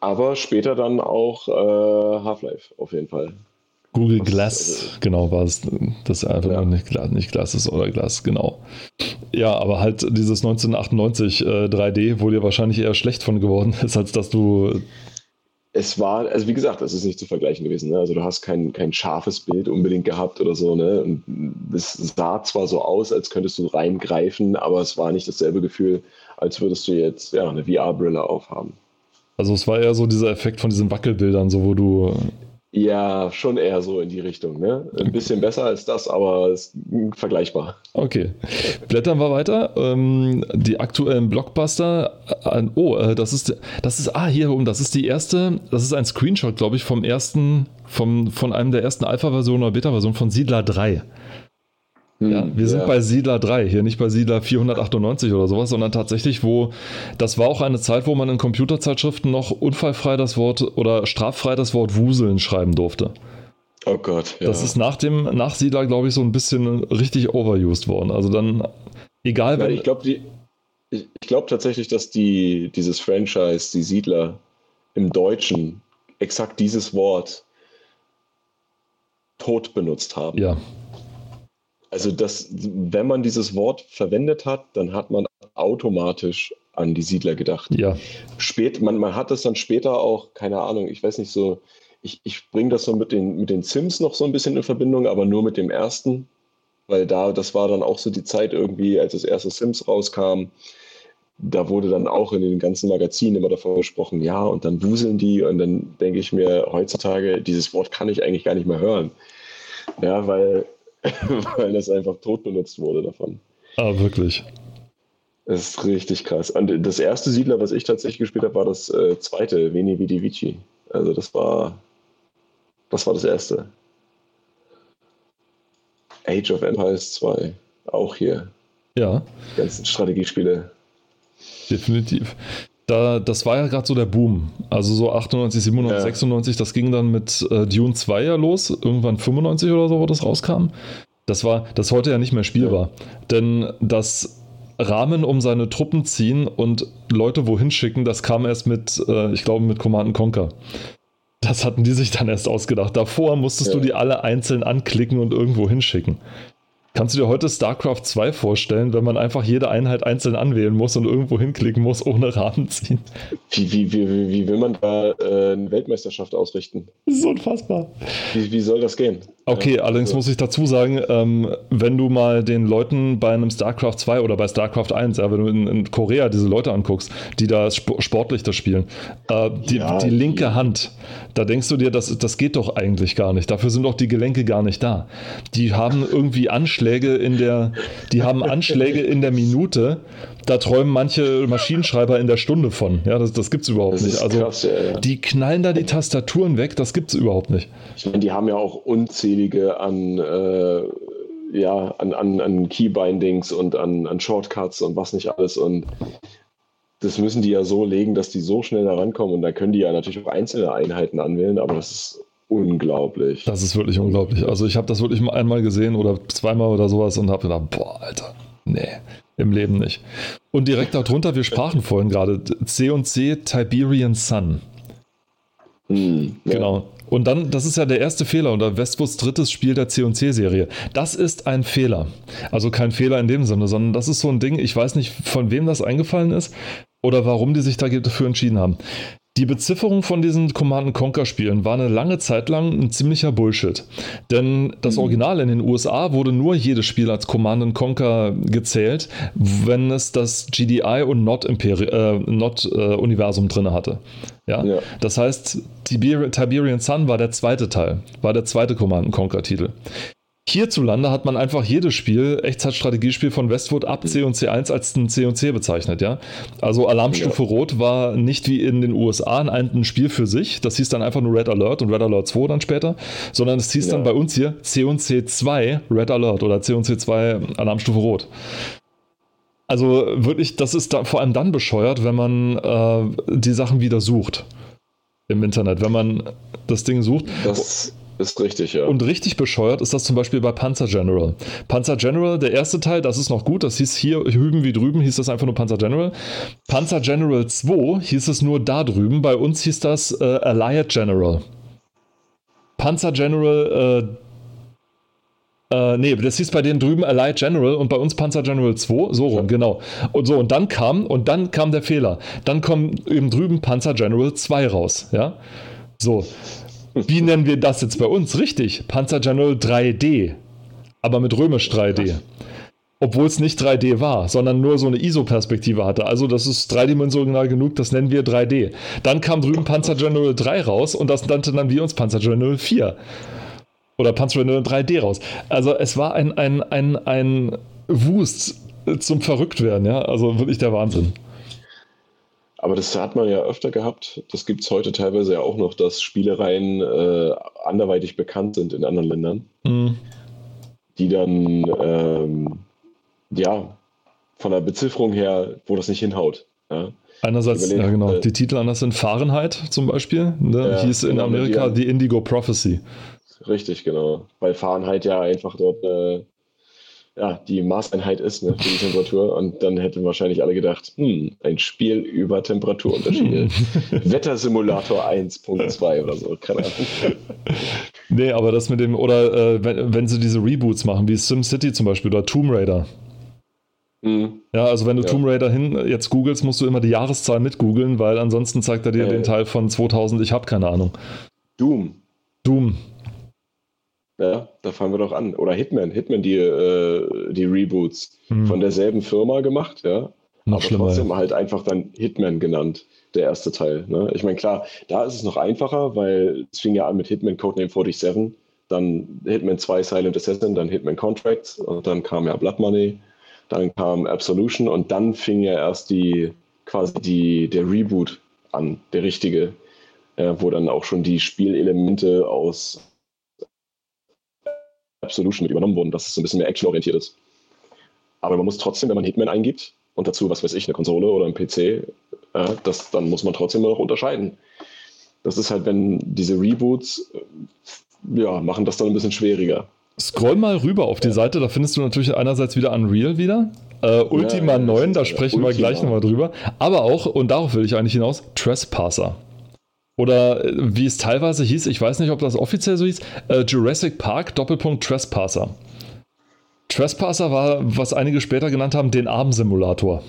Aber später dann auch äh, Half-Life auf jeden Fall. Google Was, Glass, also, genau, war es. Das einfach ja. nicht, nicht Glass ist oder Glas, genau. Ja, aber halt dieses 1998 äh, 3D, wo dir wahrscheinlich eher schlecht von geworden [LAUGHS] ist, als dass du es war, also wie gesagt, es ist nicht zu vergleichen gewesen. Ne? Also du hast kein, kein scharfes Bild unbedingt gehabt oder so. Ne? Und es sah zwar so aus, als könntest du reingreifen, aber es war nicht dasselbe Gefühl, als würdest du jetzt ja, eine VR-Brille aufhaben. Also es war eher so dieser Effekt von diesen Wackelbildern, so wo du ja, schon eher so in die Richtung. Ne? Ein bisschen besser als das, aber ist vergleichbar. Okay. Blättern wir weiter. Ähm, die aktuellen Blockbuster. Äh, oh, äh, das ist, das ist, ah, hier oben, das ist die erste, das ist ein Screenshot, glaube ich, vom ersten, vom, von einem der ersten Alpha-Versionen oder Beta-Versionen von Siedler 3. Ja, wir sind ja. bei Siedler 3, hier nicht bei Siedler 498 oder sowas, sondern tatsächlich, wo das war auch eine Zeit, wo man in Computerzeitschriften noch unfallfrei das Wort oder straffrei das Wort Wuseln schreiben durfte. Oh Gott, ja. Das ist nach dem Nachsiedler, glaube ich, so ein bisschen richtig overused worden. Also dann, egal wenn. Ich glaube, ich, ich glaube tatsächlich, dass die, dieses Franchise, die Siedler im Deutschen exakt dieses Wort tot benutzt haben. Ja. Also, das, wenn man dieses Wort verwendet hat, dann hat man automatisch an die Siedler gedacht. Ja. Spät, man, man hat es dann später auch, keine Ahnung, ich weiß nicht so, ich, ich bringe das so mit den, mit den Sims noch so ein bisschen in Verbindung, aber nur mit dem ersten, weil da, das war dann auch so die Zeit irgendwie, als das erste Sims rauskam. Da wurde dann auch in den ganzen Magazinen immer davon gesprochen, ja, und dann wuseln die und dann denke ich mir heutzutage, dieses Wort kann ich eigentlich gar nicht mehr hören. Ja, weil, [LAUGHS] weil das einfach tot benutzt wurde davon. Ah, wirklich. Das ist richtig krass. Und das erste Siedler, was ich tatsächlich gespielt habe, war das äh, zweite, Veni Vidi Vici. Also das war, das war das erste. Age of Empires 2, auch hier. Ja. Die ganzen Strategiespiele. Definitiv. Da, das war ja gerade so der Boom. Also so 98, 97, ja. 96, das ging dann mit äh, Dune 2 ja los. Irgendwann 95 oder so, wo das rauskam. Das war, das heute ja nicht mehr spielbar. Ja. Denn das Rahmen um seine Truppen ziehen und Leute wohin schicken, das kam erst mit, äh, ich glaube, mit Command Conquer. Das hatten die sich dann erst ausgedacht. Davor musstest ja. du die alle einzeln anklicken und irgendwo hinschicken. Kannst du dir heute StarCraft 2 vorstellen, wenn man einfach jede Einheit einzeln anwählen muss und irgendwo hinklicken muss, ohne Rahmen ziehen? Wie, wie, wie, wie will man da äh, eine Weltmeisterschaft ausrichten? Das ist unfassbar. Wie, wie soll das gehen? Okay, ja, allerdings muss ich dazu sagen, ähm, wenn du mal den Leuten bei einem StarCraft 2 oder bei StarCraft 1, ja, wenn du in, in Korea diese Leute anguckst, die da sp sportlich das spielen, äh, die, ja, die linke Hand, da denkst du dir, das, das geht doch eigentlich gar nicht. Dafür sind doch die Gelenke gar nicht da. Die haben irgendwie Anschläge in der, die haben Anschläge in der Minute. Da träumen manche Maschinenschreiber in der Stunde von. Ja, das, das gibt es überhaupt das nicht. Also krass, die knallen da die Tastaturen weg, das gibt es überhaupt nicht. Ich meine, die haben ja auch unzählige an, äh, ja, an, an, an Keybindings und an, an Shortcuts und was nicht alles. Und das müssen die ja so legen, dass die so schnell da rankommen. Und da können die ja natürlich auch einzelne Einheiten anwählen, aber das ist unglaublich. Das ist wirklich unglaublich. Also ich habe das wirklich mal einmal gesehen oder zweimal oder sowas und habe gedacht, boah, Alter, nee, im Leben nicht. Und direkt darunter, wir sprachen vorhin gerade, C&C Tiberian Sun. Hm, ja. Und dann, das ist ja der erste Fehler unter Westwoods drittes Spiel der C&C-Serie. Das ist ein Fehler. Also kein Fehler in dem Sinne, sondern das ist so ein Ding, ich weiß nicht, von wem das eingefallen ist oder warum die sich dafür entschieden haben. Die Bezifferung von diesen Command Conquer Spielen war eine lange Zeit lang ein ziemlicher Bullshit. Denn das mhm. Original in den USA wurde nur jedes Spiel als Command Conquer gezählt, wenn es das GDI und Not, Imperi äh, Not äh, Universum drin hatte. Ja? ja? Das heißt, Tiberian Sun war der zweite Teil, war der zweite Command Conquer Titel. Hierzulande hat man einfach jedes Spiel, Echtzeitstrategiespiel von Westwood ab C und C1 als ein C und C bezeichnet, ja. Also Alarmstufe ja. Rot war nicht wie in den USA ein, ein Spiel für sich, das hieß dann einfach nur Red Alert und Red Alert 2 dann später, sondern es hieß ja. dann bei uns hier C und C2 Red Alert oder C und C2 Alarmstufe Rot. Also wirklich, das ist da vor allem dann bescheuert, wenn man äh, die Sachen wieder sucht im Internet, wenn man das Ding sucht. Das ist richtig, ja. Und richtig bescheuert ist das zum Beispiel bei Panzer General. Panzer General, der erste Teil, das ist noch gut, das hieß hier hüben wie drüben, hieß das einfach nur Panzer General. Panzer General 2 hieß es nur da drüben, bei uns hieß das äh, Allied General. Panzer General, äh, äh, nee, das hieß bei denen drüben Allied General und bei uns Panzer General 2, so rum, ja. genau. Und so, und dann kam, und dann kam der Fehler. Dann kommt eben drüben Panzer General 2 raus, ja. So, wie nennen wir das jetzt bei uns? Richtig, Panzer General 3D, aber mit römisch 3D. Obwohl es nicht 3D war, sondern nur so eine ISO-Perspektive hatte. Also das ist dreidimensional genug, das nennen wir 3D. Dann kam drüben Panzer General 3 raus und das nannten dann wir uns Panzer General 4. Oder Panzer General 3D raus. Also es war ein, ein, ein, ein Wust zum Verrücktwerden, ja. Also wirklich der Wahnsinn. Aber das hat man ja öfter gehabt. Das gibt es heute teilweise ja auch noch, dass Spielereien äh, anderweitig bekannt sind in anderen Ländern, mhm. die dann ähm, ja von der Bezifferung her, wo das nicht hinhaut. Ja. Einerseits, ja genau, äh, die Titel anders sind Fahrenheit zum Beispiel, ne? ja, hieß in genau, Amerika The Indigo Prophecy. Richtig, genau. Weil Fahrenheit ja einfach dort äh, ja, die Maßeinheit ist ne, für die Temperatur. Und dann hätten wahrscheinlich alle gedacht, hm, ein Spiel über Temperaturunterschiede. [LAUGHS] Wettersimulator 1.2 oder so, keine Ahnung. Nee, aber das mit dem, oder äh, wenn, wenn sie diese Reboots machen, wie SimCity zum Beispiel oder Tomb Raider. Mhm. Ja, also wenn du ja. Tomb Raider hin jetzt googelst, musst du immer die Jahreszahl mit googeln, weil ansonsten zeigt er dir äh, den Teil von 2000, ich habe keine Ahnung. Doom. Doom. Ja, da fangen wir doch an. Oder Hitman, Hitman, die, äh, die Reboots hm. von derselben Firma gemacht, ja. Noch aber schlimmer. Trotzdem halt einfach dann Hitman genannt, der erste Teil. Ne? Ich meine, klar, da ist es noch einfacher, weil es fing ja an mit Hitman Codename 47, dann Hitman 2 Silent Assassin, dann Hitman Contracts und dann kam ja Blood Money, dann kam Absolution und dann fing ja erst die quasi die, der Reboot an, der richtige, äh, wo dann auch schon die Spielelemente aus Absolution mit übernommen wurden, dass es so ein bisschen mehr actionorientiert ist. Aber man muss trotzdem, wenn man Hitman eingibt und dazu, was weiß ich, eine Konsole oder ein PC, äh, das, dann muss man trotzdem noch unterscheiden. Das ist halt, wenn diese Reboots, äh, ja, machen das dann ein bisschen schwieriger. Scroll mal rüber auf die ja. Seite, da findest du natürlich einerseits wieder Unreal wieder. Äh, Ultima ja, 9, da sprechen wir gleich nochmal drüber. Aber auch, und darauf will ich eigentlich hinaus, Trespasser. Oder äh, wie es teilweise hieß, ich weiß nicht, ob das offiziell so hieß, äh, Jurassic Park Doppelpunkt Trespasser. Trespasser war, was einige später genannt haben, den Armsimulator.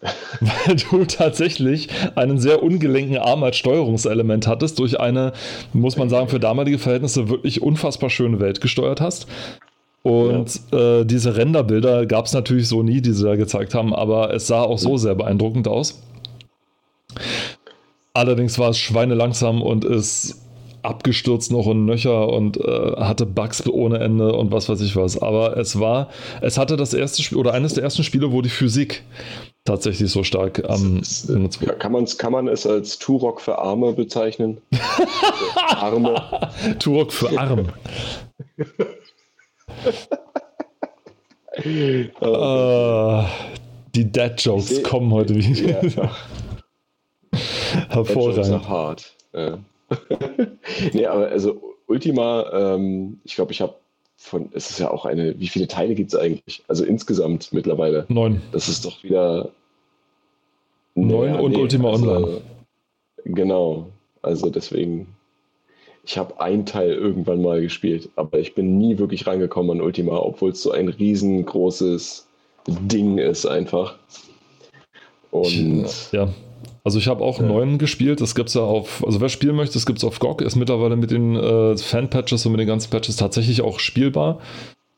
[LAUGHS] Weil du tatsächlich einen sehr ungelenken Arm als Steuerungselement hattest, durch eine, muss man sagen, für damalige Verhältnisse wirklich unfassbar schöne Welt gesteuert hast. Und ja. äh, diese Renderbilder gab es natürlich so nie, die sie da gezeigt haben, aber es sah auch so sehr beeindruckend aus. Allerdings war es schweinelangsam und ist abgestürzt noch und nöcher und äh, hatte Bugs ohne Ende und was weiß ich was. Aber es war, es hatte das erste Spiel oder eines der ersten Spiele, wo die Physik tatsächlich so stark am. Ähm, kann, man's, kann man es als Turok für Arme bezeichnen? [LAUGHS] Arme. Turok für Arm. uh, [LAUGHS] die Dead Jokes kommen heute wieder. Ja. Hervorragend. hart. Ja. [LAUGHS] nee, aber also Ultima, ähm, ich glaube, ich habe von, es ist ja auch eine, wie viele Teile gibt es eigentlich? Also insgesamt mittlerweile. Neun. Das ist doch wieder. Neun nee, und nee, Ultima also, Online. Genau. Also deswegen. Ich habe einen Teil irgendwann mal gespielt, aber ich bin nie wirklich reingekommen an Ultima, obwohl es so ein riesengroßes Ding ist einfach. Und ja, also ich habe auch ja. neuen gespielt. Das gibt es ja auf, also wer spielen möchte, das gibt es auf GOG, ist mittlerweile mit den äh, Fan-Patches und mit den ganzen Patches tatsächlich auch spielbar.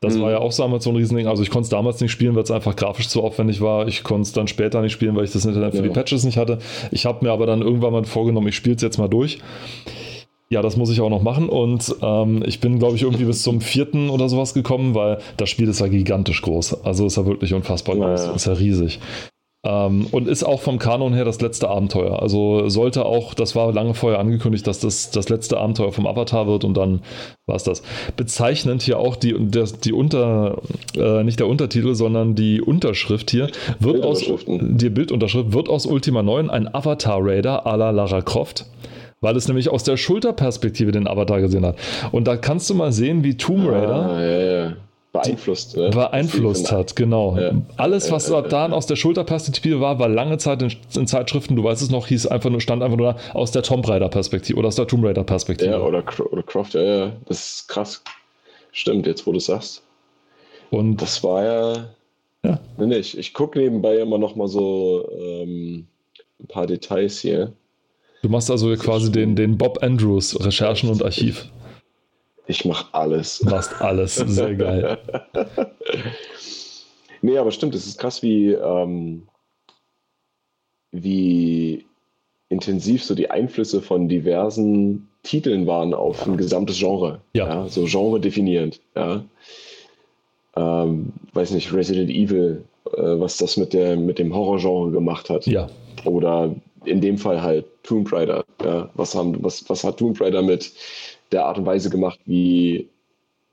Das mhm. war ja auch damals so ein Riesending. Also ich konnte es damals nicht spielen, weil es einfach grafisch zu aufwendig war. Ich konnte es dann später nicht spielen, weil ich das Internet für ja. die Patches nicht hatte. Ich habe mir aber dann irgendwann mal vorgenommen, ich spiele es jetzt mal durch. Ja, das muss ich auch noch machen und ähm, ich bin, glaube ich, irgendwie bis zum vierten oder sowas gekommen, weil das Spiel ist ja gigantisch groß. Also ist ja wirklich unfassbar groß, ja. ist ja riesig. Ähm, und ist auch vom Kanon her das letzte Abenteuer. Also sollte auch, das war lange vorher angekündigt, dass das das letzte Abenteuer vom Avatar wird und dann war es das. Bezeichnend hier auch die, der, die Unter, äh, nicht der Untertitel, sondern die Unterschrift hier, wird aus, die Bildunterschrift wird aus Ultima 9 ein Avatar Raider à la Lara Croft weil es nämlich aus der Schulterperspektive den Avatar gesehen hat. Und da kannst du mal sehen, wie Tomb Raider ah, ja, ja beeinflusst, ne? beeinflusst hat, genau. Ja. Alles, was ja, dann aus der Schulterperspektive war, war lange Zeit in, in, Zeitschriften, du weißt es noch, hieß einfach nur, stand einfach nur aus der Tomb Raider Perspektive oder aus der Tomb Raider Perspektive. Ja, oder, oder Croft, ja, ja, das ist krass. Stimmt, jetzt wo du sagst. Und das war ja. Ja. Nee, nee, ich, ich gucke nebenbei immer noch mal so ähm, ein paar Details hier. Du machst also quasi den, den Bob Andrews Recherchen und Archiv. Ich mache alles. Machst alles, [LAUGHS] sehr geil. nee, aber stimmt, es ist krass, wie, ähm, wie intensiv so die Einflüsse von diversen Titeln waren auf ein gesamtes Genre. Ja. ja so Genre definierend. Ja. Ähm, weiß nicht, Resident Evil, äh, was das mit, der, mit dem Horrorgenre gemacht hat. Ja. Oder in dem Fall halt Tomb Raider. Ja. Was, haben, was, was hat Tomb Raider mit der Art und Weise gemacht, wie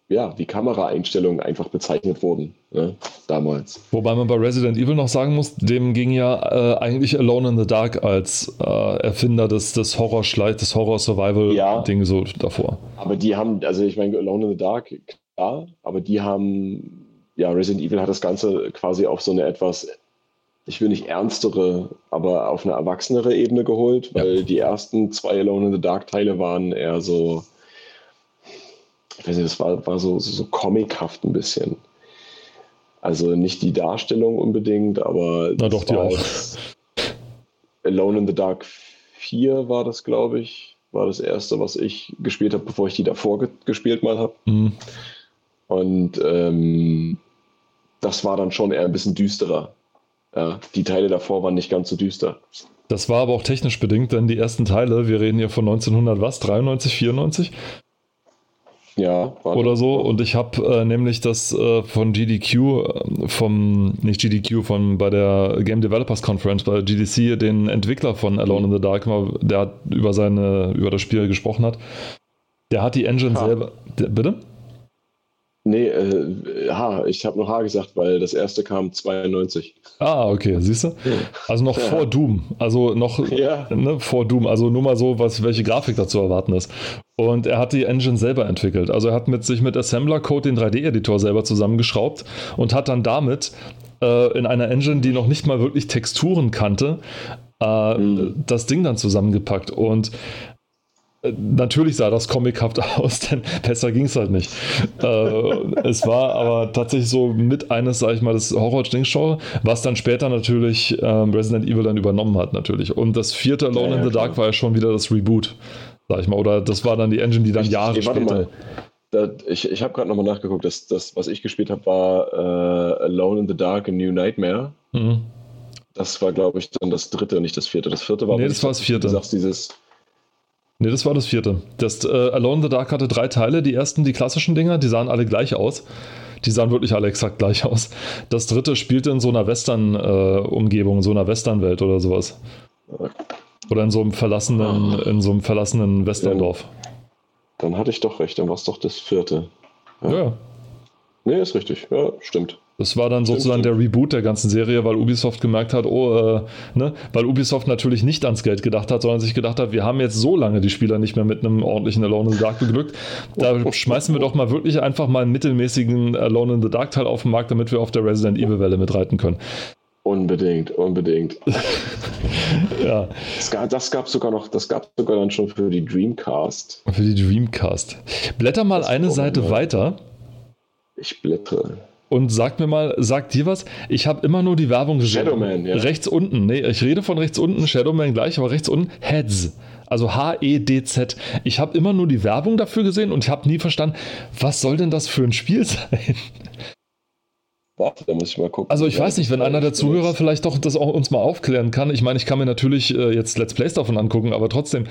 ja, wie Kameraeinstellungen einfach bezeichnet wurden, ne, damals. Wobei man bei Resident Evil noch sagen muss, dem ging ja äh, eigentlich Alone in the Dark als äh, Erfinder des, des Horror-Schleich, des Horror-Survival-Ding ja, so davor. Aber die haben, also ich meine, Alone in the Dark, klar, aber die haben, ja, Resident Evil hat das Ganze quasi auf so eine etwas ich will nicht ernstere, aber auf eine erwachsenere Ebene geholt, weil ja. die ersten zwei Alone in the Dark Teile waren eher so, ich weiß nicht, das war, war so, so, so comichaft ein bisschen. Also nicht die Darstellung unbedingt, aber. Na doch, die auch. Alone in the Dark 4 war das, glaube ich. War das erste, was ich gespielt habe, bevor ich die davor ge gespielt mal habe. Mhm. Und ähm, das war dann schon eher ein bisschen düsterer. Ja, die Teile davor waren nicht ganz so düster. Das war aber auch technisch bedingt, denn die ersten Teile, wir reden hier von 1900 was, 93, 94, ja. Warte. Oder so. Und ich habe äh, nämlich das äh, von GDQ, äh, vom, nicht GDQ, von bei der Game Developers Conference bei GDC, den Entwickler von Alone in the Dark, der hat über seine, über das Spiel gesprochen hat. Der hat die Engine ha. selber. Der, bitte? Nee, äh, H. Ich habe nur H gesagt, weil das erste kam 92. Ah, okay, siehst du? Also noch ja. vor Doom. Also noch ja. ne, vor Doom. Also nur mal so, was, welche Grafik dazu erwarten ist. Und er hat die Engine selber entwickelt. Also er hat mit sich mit Assembler Code den 3D-Editor selber zusammengeschraubt und hat dann damit äh, in einer Engine, die noch nicht mal wirklich Texturen kannte, äh, mhm. das Ding dann zusammengepackt. Und Natürlich sah das comichaft [LAUGHS] aus, denn besser ging es halt nicht. äh, es war aber tatsächlich so mit eines, sag ich mal, des Horror-Genre, was dann später natürlich ähm, Resident Evil dann übernommen hat, natürlich. Und das vierte Alone ja, ja, in the klar. Dark war ja schon wieder das Reboot, sag ich mal. Oder das war dann die Engine, die dann Richtig, Jahre später. Mal. Da, ich ich habe gerade nochmal nachgeguckt. Das, das, was ich gespielt habe, war äh, Alone in the Dark, A New Nightmare. Mhm. Das war, glaube ich, dann das dritte, nicht das vierte. Das vierte war. Nee, das war das vierte. Du sagst dieses Nee, das war das vierte. Das äh, Alone in the Dark hatte drei Teile. Die ersten, die klassischen Dinger, die sahen alle gleich aus. Die sahen wirklich alle exakt gleich [LAUGHS] aus. Das dritte spielte in so einer Western-Umgebung, äh, so einer Western-Welt oder sowas. Oder in so einem verlassenen, in so einem verlassenen Westerndorf. Dann hatte ich doch recht, dann war es doch das vierte. Ja. ja. Nee, ist richtig. Ja, stimmt. Das war dann sozusagen der Reboot der ganzen Serie, weil Ubisoft gemerkt hat, oh, äh, ne, weil Ubisoft natürlich nicht ans Geld gedacht hat, sondern sich gedacht hat, wir haben jetzt so lange die Spieler nicht mehr mit einem ordentlichen Alone in the Dark beglückt. Da [LAUGHS] schmeißen wir doch mal wirklich einfach mal einen mittelmäßigen Alone in the Dark Teil auf den Markt, damit wir auf der Resident Evil Welle mitreiten können. Unbedingt, unbedingt. [LAUGHS] ja. Das gab, das gab sogar noch, das gab sogar dann schon für die Dreamcast. Für die Dreamcast. Blätter mal das eine Seite weiter. Ich blättere. Und sag mir mal, sagt dir was? Ich habe immer nur die Werbung gesehen. Shadowman, ja. Rechts unten, nee, ich rede von rechts unten, Shadowman gleich, aber rechts unten Heads. Also H-E-D-Z. Ich habe immer nur die Werbung dafür gesehen und ich habe nie verstanden, was soll denn das für ein Spiel [LAUGHS] sein? Warte, da muss ich mal gucken. Also ich weiß nicht, wenn einer der Zuhörer vielleicht doch das auch uns mal aufklären kann. Ich meine, ich kann mir natürlich äh, jetzt Let's Plays davon angucken, aber trotzdem.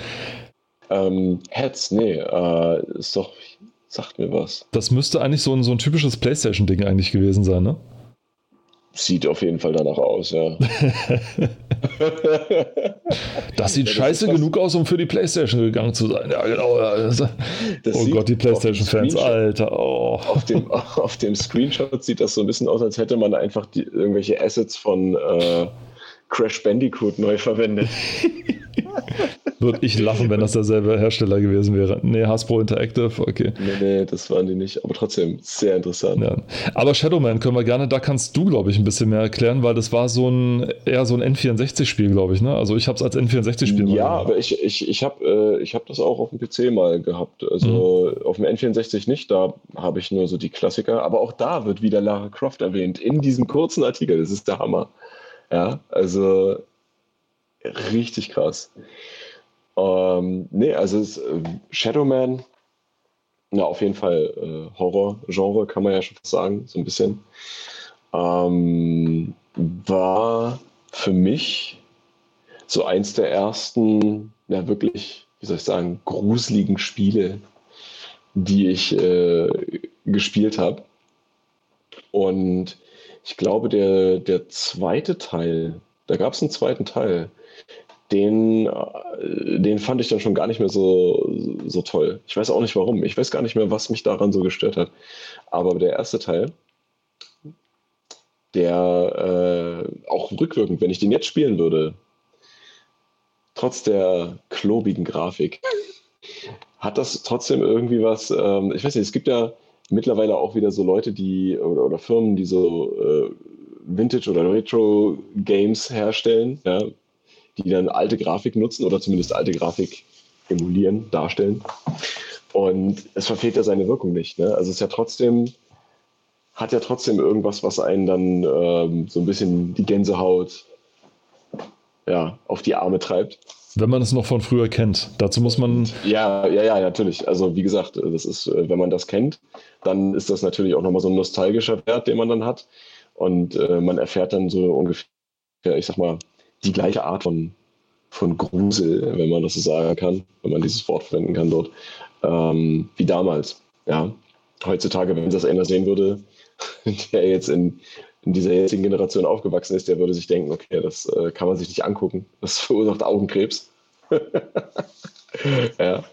Ähm, Heads, nee, äh, ist doch Sagt mir was. Das müsste eigentlich so ein, so ein typisches PlayStation-Ding eigentlich gewesen sein, ne? Sieht auf jeden Fall danach aus, ja. [LAUGHS] das sieht ja, scheiße genug aus, um für die PlayStation gegangen zu sein. Ja, genau. Das, das oh Gott, die PlayStation-Fans, Alter. Oh. Auf, dem, auf dem Screenshot sieht das so ein bisschen aus, als hätte man einfach die, irgendwelche Assets von äh, Crash Bandicoot neu verwendet. [LAUGHS] Würde ich lachen, wenn das derselbe Hersteller gewesen wäre. Nee, Hasbro Interactive, okay. Nee, nee, das waren die nicht, aber trotzdem sehr interessant. Ja. Aber Shadowman können wir gerne, da kannst du, glaube ich, ein bisschen mehr erklären, weil das war so ein eher so ein N64-Spiel, glaube ich. Ne? Also ich habe es als N64-Spiel Ja, aber ich, ich, ich habe äh, hab das auch auf dem PC mal gehabt. Also mhm. auf dem N64 nicht, da habe ich nur so die Klassiker. Aber auch da wird wieder Lara Croft erwähnt, in diesem kurzen Artikel. Das ist der Hammer. Ja, also richtig krass. Ähm, nee, also es, äh, Shadowman, na, auf jeden Fall äh, Horror-Genre, kann man ja schon sagen, so ein bisschen. Ähm, war für mich so eins der ersten, ja, wirklich, wie soll ich sagen, gruseligen Spiele, die ich äh, gespielt habe. Und ich glaube, der, der zweite Teil, da gab es einen zweiten Teil, den, äh, den fand ich dann schon gar nicht mehr so, so toll. Ich weiß auch nicht warum. Ich weiß gar nicht mehr, was mich daran so gestört hat. Aber der erste Teil, der äh, auch rückwirkend, wenn ich den jetzt spielen würde, trotz der klobigen Grafik, hat das trotzdem irgendwie was, ähm, ich weiß nicht, es gibt ja mittlerweile auch wieder so Leute, die oder, oder Firmen, die so äh, Vintage- oder Retro-Games herstellen, ja, die dann alte Grafik nutzen oder zumindest alte Grafik emulieren, darstellen. Und es verfehlt ja seine Wirkung nicht. Ne? Also es ist ja trotzdem, hat ja trotzdem irgendwas, was einen dann ähm, so ein bisschen die Gänsehaut ja, auf die Arme treibt. Wenn man es noch von früher kennt. Dazu muss man. Ja, ja, ja, natürlich. Also wie gesagt, das ist, äh, wenn man das kennt, dann ist das natürlich auch nochmal so ein nostalgischer Wert, den man dann hat. Und äh, man erfährt dann so ungefähr, ich sag mal, die gleiche Art von, von Grusel, wenn man das so sagen kann, wenn man dieses Wort verwenden kann dort, ähm, wie damals. Ja. Heutzutage, wenn das einer sehen würde, [LAUGHS] der jetzt in, in dieser jetzigen Generation aufgewachsen ist, der würde sich denken, okay, das äh, kann man sich nicht angucken. Das verursacht Augenkrebs. [LAUGHS] ja.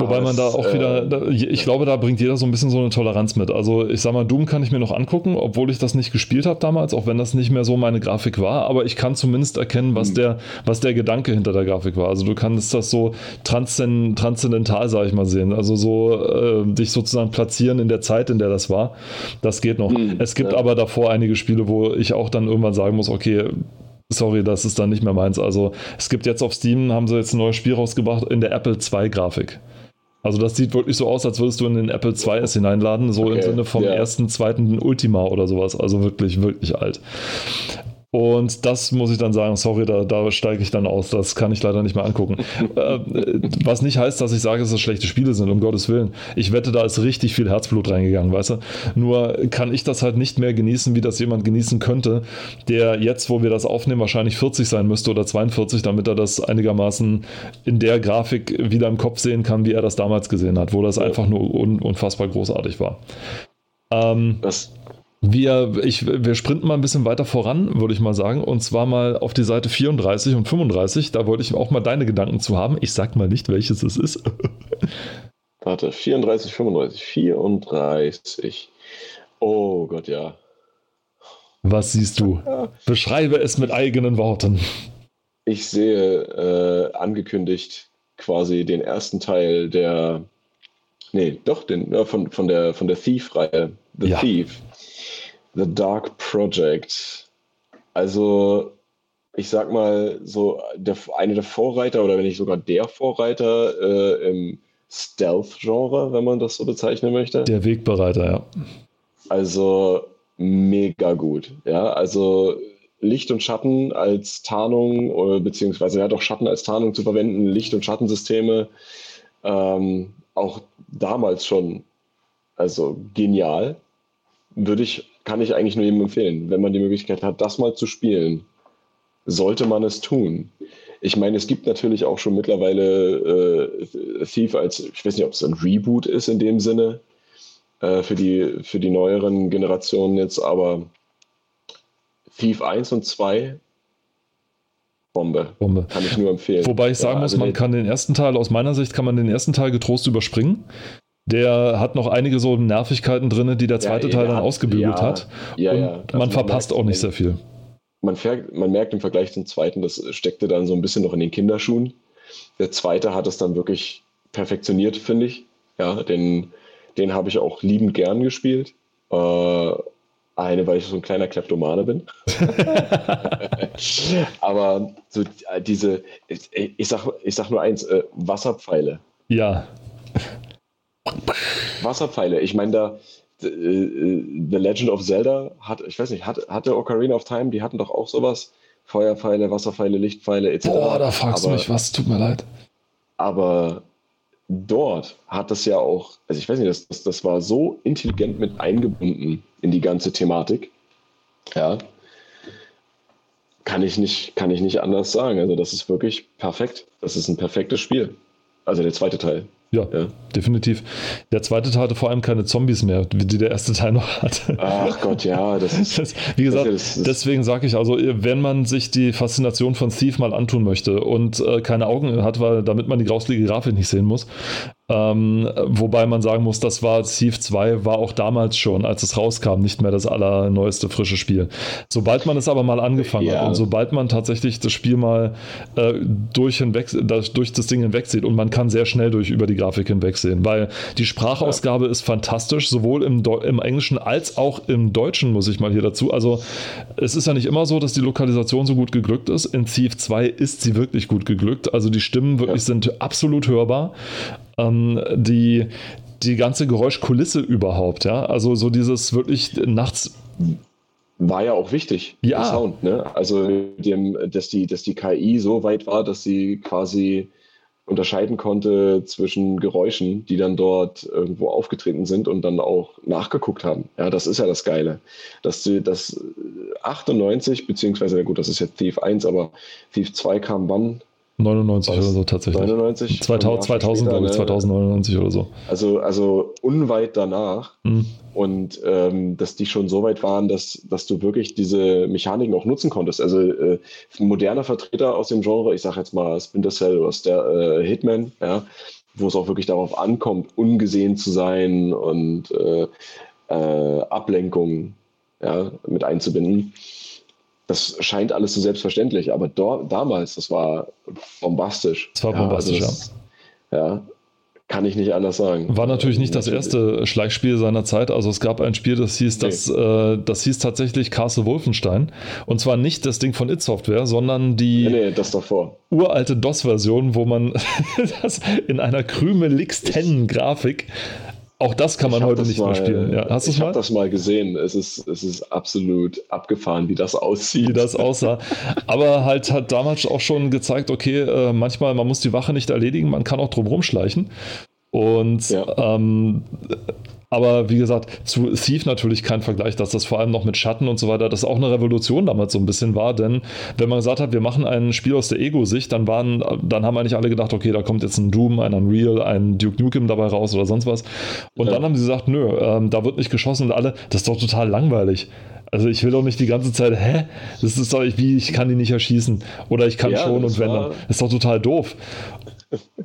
Wobei man da auch wieder, äh, ich glaube, da bringt jeder so ein bisschen so eine Toleranz mit. Also ich sag mal, Doom kann ich mir noch angucken, obwohl ich das nicht gespielt habe damals, auch wenn das nicht mehr so meine Grafik war, aber ich kann zumindest erkennen, was, mhm. der, was der Gedanke hinter der Grafik war. Also du kannst das so transzend, transzendental, sag ich mal, sehen. Also so äh, dich sozusagen platzieren in der Zeit, in der das war. Das geht noch. Mhm, es gibt ja. aber davor einige Spiele, wo ich auch dann irgendwann sagen muss, okay, sorry, das ist dann nicht mehr meins. Also es gibt jetzt auf Steam, haben sie jetzt ein neues Spiel rausgebracht in der Apple II Grafik. Also das sieht wirklich so aus, als würdest du in den Apple 2S hineinladen, so okay, im Sinne vom ja. ersten, zweiten Ultima oder sowas. Also wirklich, wirklich alt. Und das muss ich dann sagen, sorry, da, da steige ich dann aus. Das kann ich leider nicht mehr angucken. [LAUGHS] äh, was nicht heißt, dass ich sage, dass es schlechte Spiele sind, um Gottes Willen. Ich wette, da ist richtig viel Herzblut reingegangen, weißt du? Nur kann ich das halt nicht mehr genießen, wie das jemand genießen könnte, der jetzt, wo wir das aufnehmen, wahrscheinlich 40 sein müsste oder 42, damit er das einigermaßen in der Grafik wieder im Kopf sehen kann, wie er das damals gesehen hat, wo das einfach nur un unfassbar großartig war. Ähm, das wir, ich, wir sprinten mal ein bisschen weiter voran, würde ich mal sagen. Und zwar mal auf die Seite 34 und 35. Da wollte ich auch mal deine Gedanken zu haben. Ich sag mal nicht, welches es ist. [LAUGHS] Warte, 34, 35, 34. Oh Gott, ja. Was siehst du? Beschreibe es mit eigenen Worten. Ich sehe äh, angekündigt quasi den ersten Teil der. Nee, doch, den, äh, von, von der, von der Thief-Reihe. The ja. Thief. The Dark Project. Also, ich sag mal, so der, eine der Vorreiter oder wenn nicht sogar der Vorreiter äh, im Stealth-Genre, wenn man das so bezeichnen möchte. Der Wegbereiter, ja. Also mega gut. Ja, also Licht und Schatten als Tarnung, oder, beziehungsweise er hat auch Schatten als Tarnung zu verwenden, Licht- und Schattensysteme. Ähm, auch damals schon, also genial. Würde ich kann ich eigentlich nur jedem empfehlen, wenn man die Möglichkeit hat, das mal zu spielen, sollte man es tun. Ich meine, es gibt natürlich auch schon mittlerweile äh, Thief als, ich weiß nicht, ob es ein Reboot ist in dem Sinne, äh, für, die, für die neueren Generationen jetzt, aber Thief 1 und 2 Bombe. Bombe. Kann ich nur empfehlen. Wobei ich sagen ja, muss, also man kann den ersten Teil, aus meiner Sicht kann man den ersten Teil getrost überspringen. Der hat noch einige so Nervigkeiten drin, die der zweite ja, Teil dann hat, ausgebügelt ja, hat. Ja, und ja. man verpasst auch nicht sehr viel. Man, man merkt im Vergleich zum zweiten, das steckte dann so ein bisschen noch in den Kinderschuhen. Der zweite hat es dann wirklich perfektioniert, finde ich. Ja, den, den habe ich auch liebend gern gespielt. Äh, eine, weil ich so ein kleiner Kleptomane bin. [LAUGHS] Aber so diese, ich, ich, sag, ich sag nur eins, äh, Wasserpfeile. Ja. Wasserpfeile. Ich meine, da The, The Legend of Zelda hat, ich weiß nicht, hat, hatte Ocarina of Time, die hatten doch auch sowas. Feuerpfeile, Wasserpfeile, Lichtpfeile etc. Boah, da fragst aber, du mich was, tut mir leid. Aber dort hat das ja auch, also ich weiß nicht, das, das, das war so intelligent mit eingebunden in die ganze Thematik. Ja. Kann ich nicht, kann ich nicht anders sagen. Also, das ist wirklich perfekt. Das ist ein perfektes Spiel. Also der zweite Teil. Ja, ja, definitiv. Der zweite Teil hatte vor allem keine Zombies mehr, wie die der erste Teil noch hatte. Ach Gott, ja, das [LAUGHS] ist. Das, wie gesagt, das ist, deswegen sage ich also, wenn man sich die Faszination von Thief mal antun möchte und äh, keine Augen hat, weil damit man die grauslige Grafik nicht sehen muss, ähm, wobei man sagen muss, das war Thief 2, war auch damals schon, als es rauskam, nicht mehr das allerneueste frische Spiel. Sobald man es aber mal angefangen ja. hat und sobald man tatsächlich das Spiel mal äh, durch, hinweg, durch das Ding hinweg sieht und man kann sehr schnell durch über die Grafik hinwegsehen, weil die Sprachausgabe ja. ist fantastisch, sowohl im, im Englischen als auch im Deutschen, muss ich mal hier dazu. Also es ist ja nicht immer so, dass die Lokalisation so gut geglückt ist. In Thief 2 ist sie wirklich gut geglückt. Also die Stimmen wirklich ja. sind absolut hörbar ähm, die, die ganze Geräuschkulisse überhaupt, ja. Also so dieses wirklich nachts war ja auch wichtig, ja. der Sound. Ne? Also, dem, dass, die, dass die KI so weit war, dass sie quasi unterscheiden konnte zwischen Geräuschen, die dann dort irgendwo aufgetreten sind und dann auch nachgeguckt haben. Ja, das ist ja das Geile. Dass du das 98, beziehungsweise, gut, das ist jetzt Thief 1, aber Thief 2 kam wann? 99 oder so tatsächlich. 99? 2000, 2000 glaube ich, 2099 oder so. Also, also unweit danach. Mhm. Und ähm, dass die schon so weit waren, dass, dass du wirklich diese Mechaniken auch nutzen konntest. Also äh, moderner Vertreter aus dem Genre, ich sage jetzt mal Splinter Cell oder der äh, Hitman, ja, wo es auch wirklich darauf ankommt, ungesehen zu sein und äh, äh, Ablenkung ja, mit einzubinden das scheint alles so selbstverständlich, aber dort, damals, das war bombastisch. Das war bombastisch, ja. Also das, ja. Kann ich nicht anders sagen. War natürlich nicht das erste Schleichspiel seiner Zeit. Also es gab ein Spiel, das hieß, nee. das, äh, das hieß tatsächlich Castle Wolfenstein. Und zwar nicht das Ding von It Software, sondern die nee, das davor. uralte DOS-Version, wo man [LAUGHS] das in einer krümelixtennen Grafik auch das kann man heute nicht mal, mehr spielen. Ja, hast ich habe das mal gesehen. Es ist, es ist absolut abgefahren, wie das aussieht. Wie das aussah. Aber halt hat damals auch schon gezeigt, okay, äh, manchmal, man muss die Wache nicht erledigen, man kann auch drum rumschleichen. Und ja. ähm, aber wie gesagt, zu Thief natürlich kein Vergleich, dass das vor allem noch mit Schatten und so weiter, das auch eine Revolution damals so ein bisschen war, denn wenn man gesagt hat, wir machen ein Spiel aus der Ego-Sicht, dann waren, dann haben eigentlich alle gedacht, okay, da kommt jetzt ein Doom, ein Unreal, ein Duke Nukem dabei raus oder sonst was. Und ja. dann haben sie gesagt, nö, ähm, da wird nicht geschossen und alle, das ist doch total langweilig. Also ich will doch nicht die ganze Zeit, hä? Das ist doch, wie, ich kann die nicht erschießen. Oder ich kann ja, schon und wenn dann. Das ist doch total doof.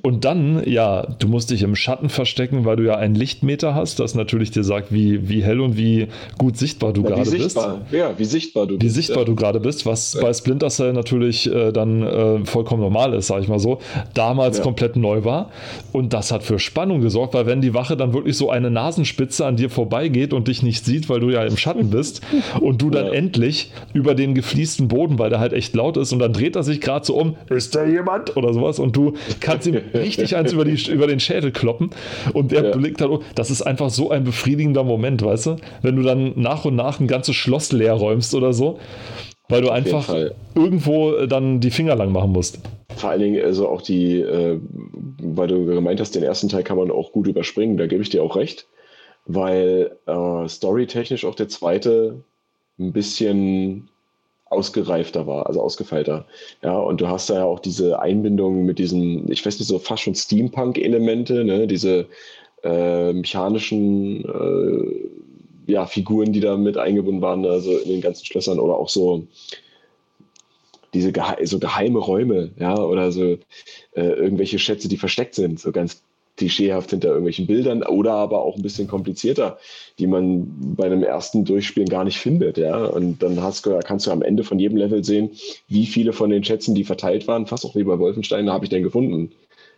Und dann, ja, du musst dich im Schatten verstecken, weil du ja einen Lichtmeter hast, das natürlich dir sagt, wie, wie hell und wie gut sichtbar du ja, gerade bist. Ja, wie sichtbar du wie bist. Wie sichtbar ja. du gerade bist, was ja. bei Splinter Cell natürlich äh, dann äh, vollkommen normal ist, sag ich mal so. Damals komplett neu war. Und das hat für Spannung gesorgt, weil wenn die Wache dann wirklich so eine Nasenspitze an dir vorbeigeht und dich nicht sieht, weil du ja im Schatten bist, [LAUGHS] und du dann endlich über den gefliesten Boden, weil der halt echt laut ist, und dann dreht er sich gerade so um, ist da jemand? Oder sowas, und du kannst kannst ihm richtig eins über, die, über den Schädel kloppen und der ja. blickt halt, das ist einfach so ein befriedigender Moment, weißt du? Wenn du dann nach und nach ein ganzes Schloss leer räumst oder so, weil du einfach irgendwo äh, dann die Finger lang machen musst. Vor allen Dingen, also auch die, äh, weil du gemeint hast, den ersten Teil kann man auch gut überspringen, da gebe ich dir auch recht, weil äh, storytechnisch auch der zweite ein bisschen ausgereifter war, also ausgefeilter. Ja, und du hast da ja auch diese Einbindung mit diesen, ich weiß nicht, so fast schon Steampunk-Elemente, ne? diese äh, mechanischen äh, ja, Figuren, die da mit eingebunden waren, also in den ganzen Schlössern oder auch so diese gehe so geheime Räume, ja, oder so äh, irgendwelche Schätze, die versteckt sind, so ganz klischeehaft hinter irgendwelchen Bildern oder aber auch ein bisschen komplizierter, die man bei einem ersten Durchspielen gar nicht findet. Ja? Und dann hast, kannst du am Ende von jedem Level sehen, wie viele von den Schätzen, die verteilt waren, fast auch wie bei Wolfenstein, habe ich denn gefunden.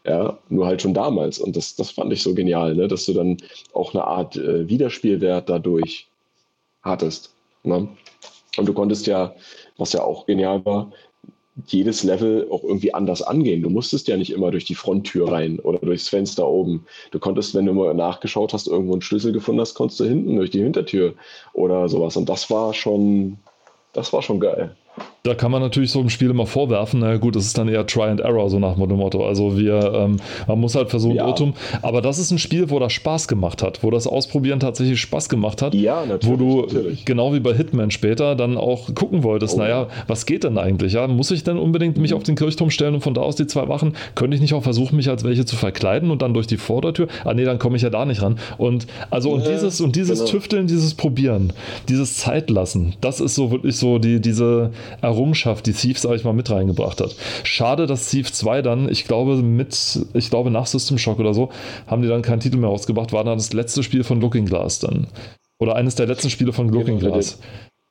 Ja, nur halt schon damals. Und das, das fand ich so genial, ne? dass du dann auch eine Art äh, Wiederspielwert dadurch hattest. Ne? Und du konntest ja, was ja auch genial war, jedes Level auch irgendwie anders angehen. Du musstest ja nicht immer durch die Fronttür rein oder durchs Fenster oben. Du konntest, wenn du mal nachgeschaut hast, irgendwo einen Schlüssel gefunden hast, konntest du hinten durch die Hintertür oder sowas. Und das war schon, das war schon geil. Da kann man natürlich so im Spiel immer vorwerfen, na gut, es ist dann eher Try and Error, so nach dem Motto. Also wir, ähm, man muss halt versuchen, ja. Irrtum. Aber das ist ein Spiel, wo das Spaß gemacht hat, wo das Ausprobieren tatsächlich Spaß gemacht hat. Ja, natürlich. Wo du, natürlich. genau wie bei Hitman später, dann auch gucken wolltest, oh. naja, was geht denn eigentlich? Ja, muss ich denn unbedingt mich mhm. auf den Kirchturm stellen und von da aus die zwei Wachen? Könnte ich nicht auch versuchen, mich als welche zu verkleiden und dann durch die Vordertür? Ah, nee, dann komme ich ja da nicht ran. Und also, und dieses, und dieses genau. Tüfteln, dieses Probieren, dieses Zeitlassen, das ist so wirklich so die, diese Errungenschaft, die Thief, sag ich mal, mit reingebracht hat. Schade, dass Thief 2 dann, ich glaube, mit, ich glaube, nach System Shock oder so, haben die dann keinen Titel mehr rausgebracht, war dann das letzte Spiel von Looking Glass dann. Oder eines der letzten Spiele von Looking genau, Glass.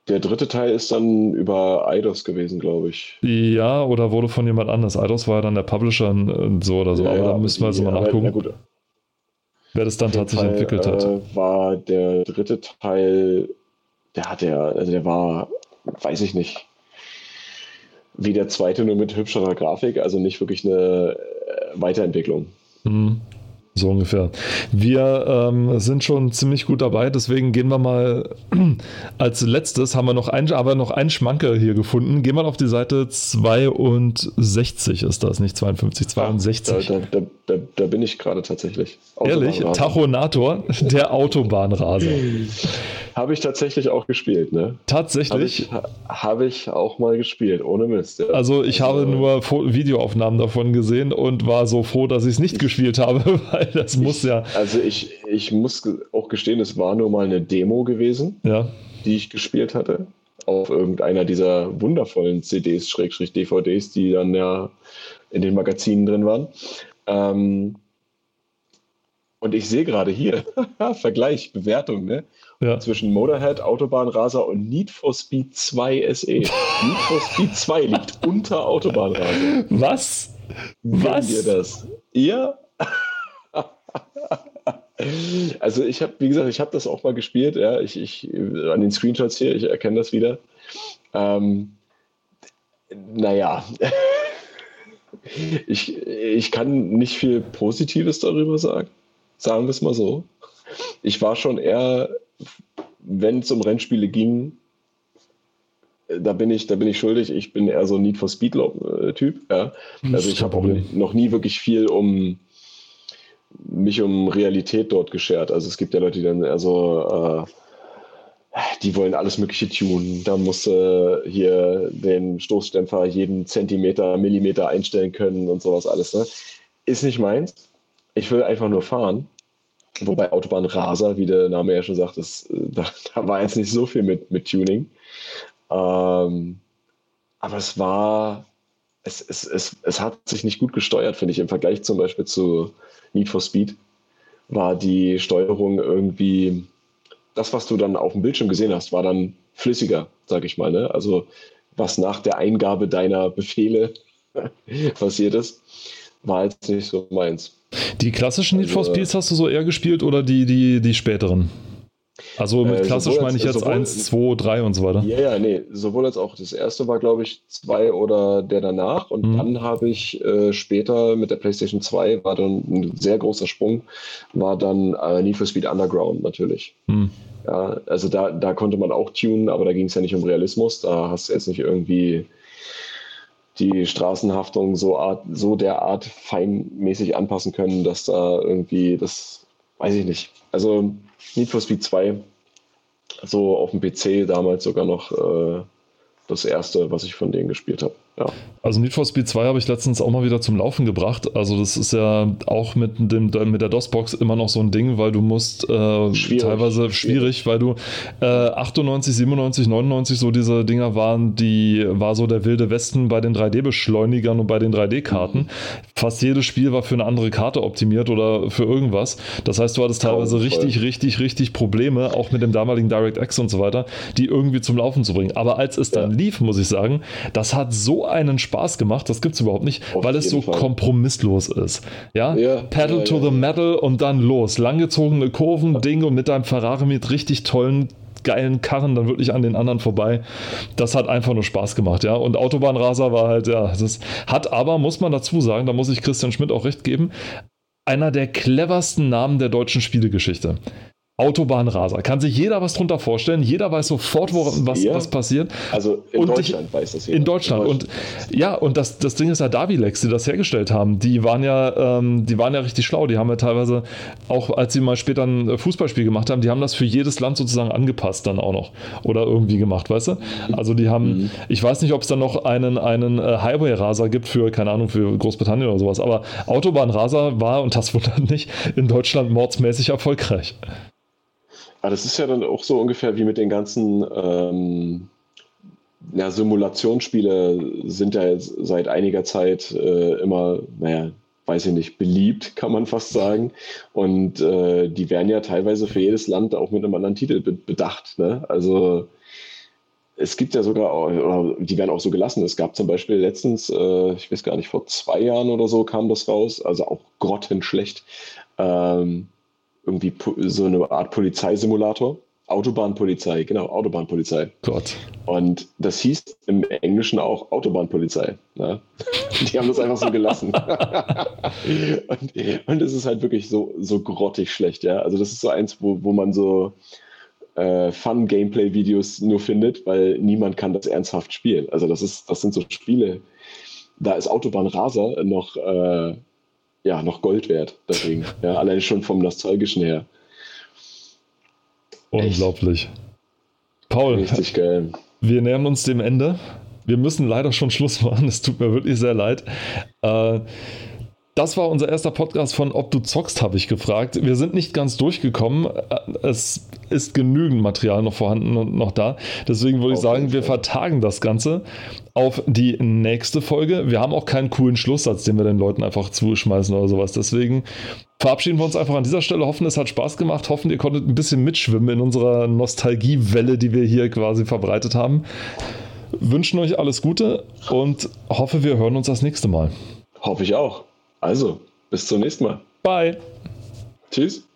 Der, der dritte Teil ist dann über Eidos gewesen, glaube ich. Ja, oder wurde von jemand anders. Eidos war ja dann der Publisher und so oder so, ja, aber ja, da müssen wir ja, mal nachgucken. gut. Wer das dann tatsächlich Fall, entwickelt hat. Äh, war der dritte Teil, der hat ja, also der war, weiß ich nicht, wie der zweite, nur mit hübscherer Grafik, also nicht wirklich eine äh, Weiterentwicklung. Mhm. So ungefähr. Wir ähm, sind schon ziemlich gut dabei, deswegen gehen wir mal [CLEARS THROAT] als letztes, haben wir noch ein, aber noch einen Schmanke hier gefunden. Gehen wir auf die Seite 62 ist das, nicht 52, 62. Da, da, da, da bin ich gerade tatsächlich. Ehrlich? Tachonator, [LAUGHS] der Autobahnraser. Habe ich tatsächlich auch gespielt, ne? Tatsächlich? Habe ich, hab ich, auch mal gespielt, ohne Mist. Ja. Also ich also, habe nur Videoaufnahmen davon gesehen und war so froh, dass ich es nicht gespielt habe, [LAUGHS] weil [LAUGHS] das muss ja. Also ich, ich muss auch gestehen, es war nur mal eine Demo gewesen, ja. die ich gespielt hatte. Auf irgendeiner dieser wundervollen CDs, Schrägstrich DVDs, die dann ja in den Magazinen drin waren. Ähm, und ich sehe gerade hier, [LAUGHS] Vergleich, Bewertung, ne? Ja. Zwischen Motorhead, Autobahnraser und Need for Speed 2 SE. [LAUGHS] Need for Speed 2 liegt unter Autobahnraser. Was? Was? Ihr das? Ihr? [LAUGHS] also ich habe, wie gesagt, ich habe das auch mal gespielt. Ja, ich, ich an den Screenshots hier, ich erkenne das wieder. Ähm, naja, [LAUGHS] ich, ich kann nicht viel Positives darüber sagen. Sagen wir es mal so. Ich war schon eher wenn es um Rennspiele ging, da bin ich, da bin ich schuldig. Ich bin eher so ein Need for Speed Typ. Ja. Also ich habe auch noch nie wirklich viel um mich um Realität dort geschert. Also es gibt ja Leute, die dann eher so, äh, die wollen alles Mögliche tunen. Da musst du hier den Stoßdämpfer jeden Zentimeter, Millimeter einstellen können und sowas alles. Ne? Ist nicht meins. Ich will einfach nur fahren. Wobei Autobahnraser, wie der Name ja schon sagt, ist, äh, da, da, war jetzt nicht so viel mit, mit Tuning. Ähm, aber es war, es, es, es, es hat sich nicht gut gesteuert, finde ich, im Vergleich zum Beispiel zu Need for Speed. War die Steuerung irgendwie, das, was du dann auf dem Bildschirm gesehen hast, war dann flüssiger, sag ich mal. Ne? Also, was nach der Eingabe deiner Befehle [LAUGHS] passiert ist, war jetzt nicht so meins. Die klassischen Need for also, Speeds hast du so eher gespielt oder die, die, die späteren? Also mit äh, klassisch meine ich jetzt sowohl, 1, 2, 3 und so weiter. Ja, ja, nee, sowohl als auch. Das erste war, glaube ich, 2 oder der danach. Und mhm. dann habe ich äh, später mit der PlayStation 2, war dann ein sehr großer Sprung, war dann äh, Need for Speed Underground natürlich. Mhm. Ja, also da, da konnte man auch tunen, aber da ging es ja nicht um Realismus. Da hast du jetzt nicht irgendwie die Straßenhaftung so, Art, so derart feinmäßig anpassen können, dass da irgendwie, das weiß ich nicht. Also Need for Speed 2, so auf dem PC damals sogar noch äh, das erste, was ich von denen gespielt habe. Ja. Also Need for Speed 2 habe ich letztens auch mal wieder zum Laufen gebracht. Also das ist ja auch mit, dem, mit der DOS-Box immer noch so ein Ding, weil du musst äh, schwierig. teilweise schwierig, weil du äh, 98, 97, 99 so diese Dinger waren, die war so der wilde Westen bei den 3D-Beschleunigern und bei den 3D-Karten. Mhm. Fast jedes Spiel war für eine andere Karte optimiert oder für irgendwas. Das heißt, du hattest teilweise oh, richtig, richtig, richtig Probleme, auch mit dem damaligen DirectX und so weiter, die irgendwie zum Laufen zu bringen. Aber als es dann ja. lief, muss ich sagen, das hat so einen Spaß gemacht, das gibt es überhaupt nicht, Auf weil es so Fall. kompromisslos ist. Ja, ja Pedal ja, to ja. the Metal und dann los. Langgezogene Kurven, Ding und mit deinem Ferrari mit richtig tollen geilen Karren dann wirklich an den anderen vorbei. Das hat einfach nur Spaß gemacht, ja. Und Autobahnraser war halt, ja, das hat aber, muss man dazu sagen, da muss ich Christian Schmidt auch recht geben, einer der cleversten Namen der deutschen Spielegeschichte. Autobahnraser. Kann sich jeder was drunter vorstellen? Jeder weiß sofort, wo, was, ja. was passiert. Also in und Deutschland ich, weiß das jeder. In Deutschland. In Deutschland. Und ja, und das, das Ding ist ja Davilex, die das hergestellt haben. Die waren ja, ähm, die waren ja richtig schlau. Die haben ja teilweise, auch als sie mal später ein Fußballspiel gemacht haben, die haben das für jedes Land sozusagen angepasst dann auch noch. Oder irgendwie gemacht, weißt du? Also die haben, mhm. ich weiß nicht, ob es dann noch einen, einen äh, Highway-Raser gibt für, keine Ahnung, für Großbritannien oder sowas, aber Autobahnraser war, und das wundert nicht, in Deutschland mordsmäßig erfolgreich. Aber das ist ja dann auch so ungefähr wie mit den ganzen ähm, ja, Simulationsspiele sind ja seit einiger Zeit äh, immer, naja, weiß ich nicht, beliebt, kann man fast sagen. Und äh, die werden ja teilweise für jedes Land auch mit einem anderen Titel be bedacht. Ne? Also es gibt ja sogar, oder die werden auch so gelassen. Es gab zum Beispiel letztens, äh, ich weiß gar nicht, vor zwei Jahren oder so kam das raus, also auch grottenschlecht. Ähm, irgendwie so eine Art Polizeisimulator. Autobahnpolizei, genau, Autobahnpolizei. Gott. Und das hieß im Englischen auch Autobahnpolizei. Ne? Die haben das einfach so gelassen. [LAUGHS] und, es ist halt wirklich so, so grottig schlecht, ja. Also das ist so eins, wo, wo man so äh, Fun-Gameplay-Videos nur findet, weil niemand kann das ernsthaft spielen. Also das ist, das sind so Spiele, da ist Autobahn Raser noch äh, ja, noch Gold wert. Deswegen, [LAUGHS] ja, allein schon vom Nostalgischen her. Unglaublich. Echt. Paul, richtig geil. Wir nähern uns dem Ende. Wir müssen leider schon Schluss machen. Es tut mir wirklich sehr leid. Äh, das war unser erster Podcast von Ob du zockst, habe ich gefragt. Wir sind nicht ganz durchgekommen. Es ist genügend Material noch vorhanden und noch da. Deswegen würde ich sagen, wir vertagen das Ganze auf die nächste Folge. Wir haben auch keinen coolen Schlusssatz, den wir den Leuten einfach zuschmeißen oder sowas. Deswegen verabschieden wir uns einfach an dieser Stelle. Hoffen, es hat Spaß gemacht. Hoffen, ihr konntet ein bisschen mitschwimmen in unserer Nostalgiewelle, die wir hier quasi verbreitet haben. Wünschen euch alles Gute und hoffe, wir hören uns das nächste Mal. Hoffe ich auch. Also, bis zum nächsten Mal. Bye. Tschüss.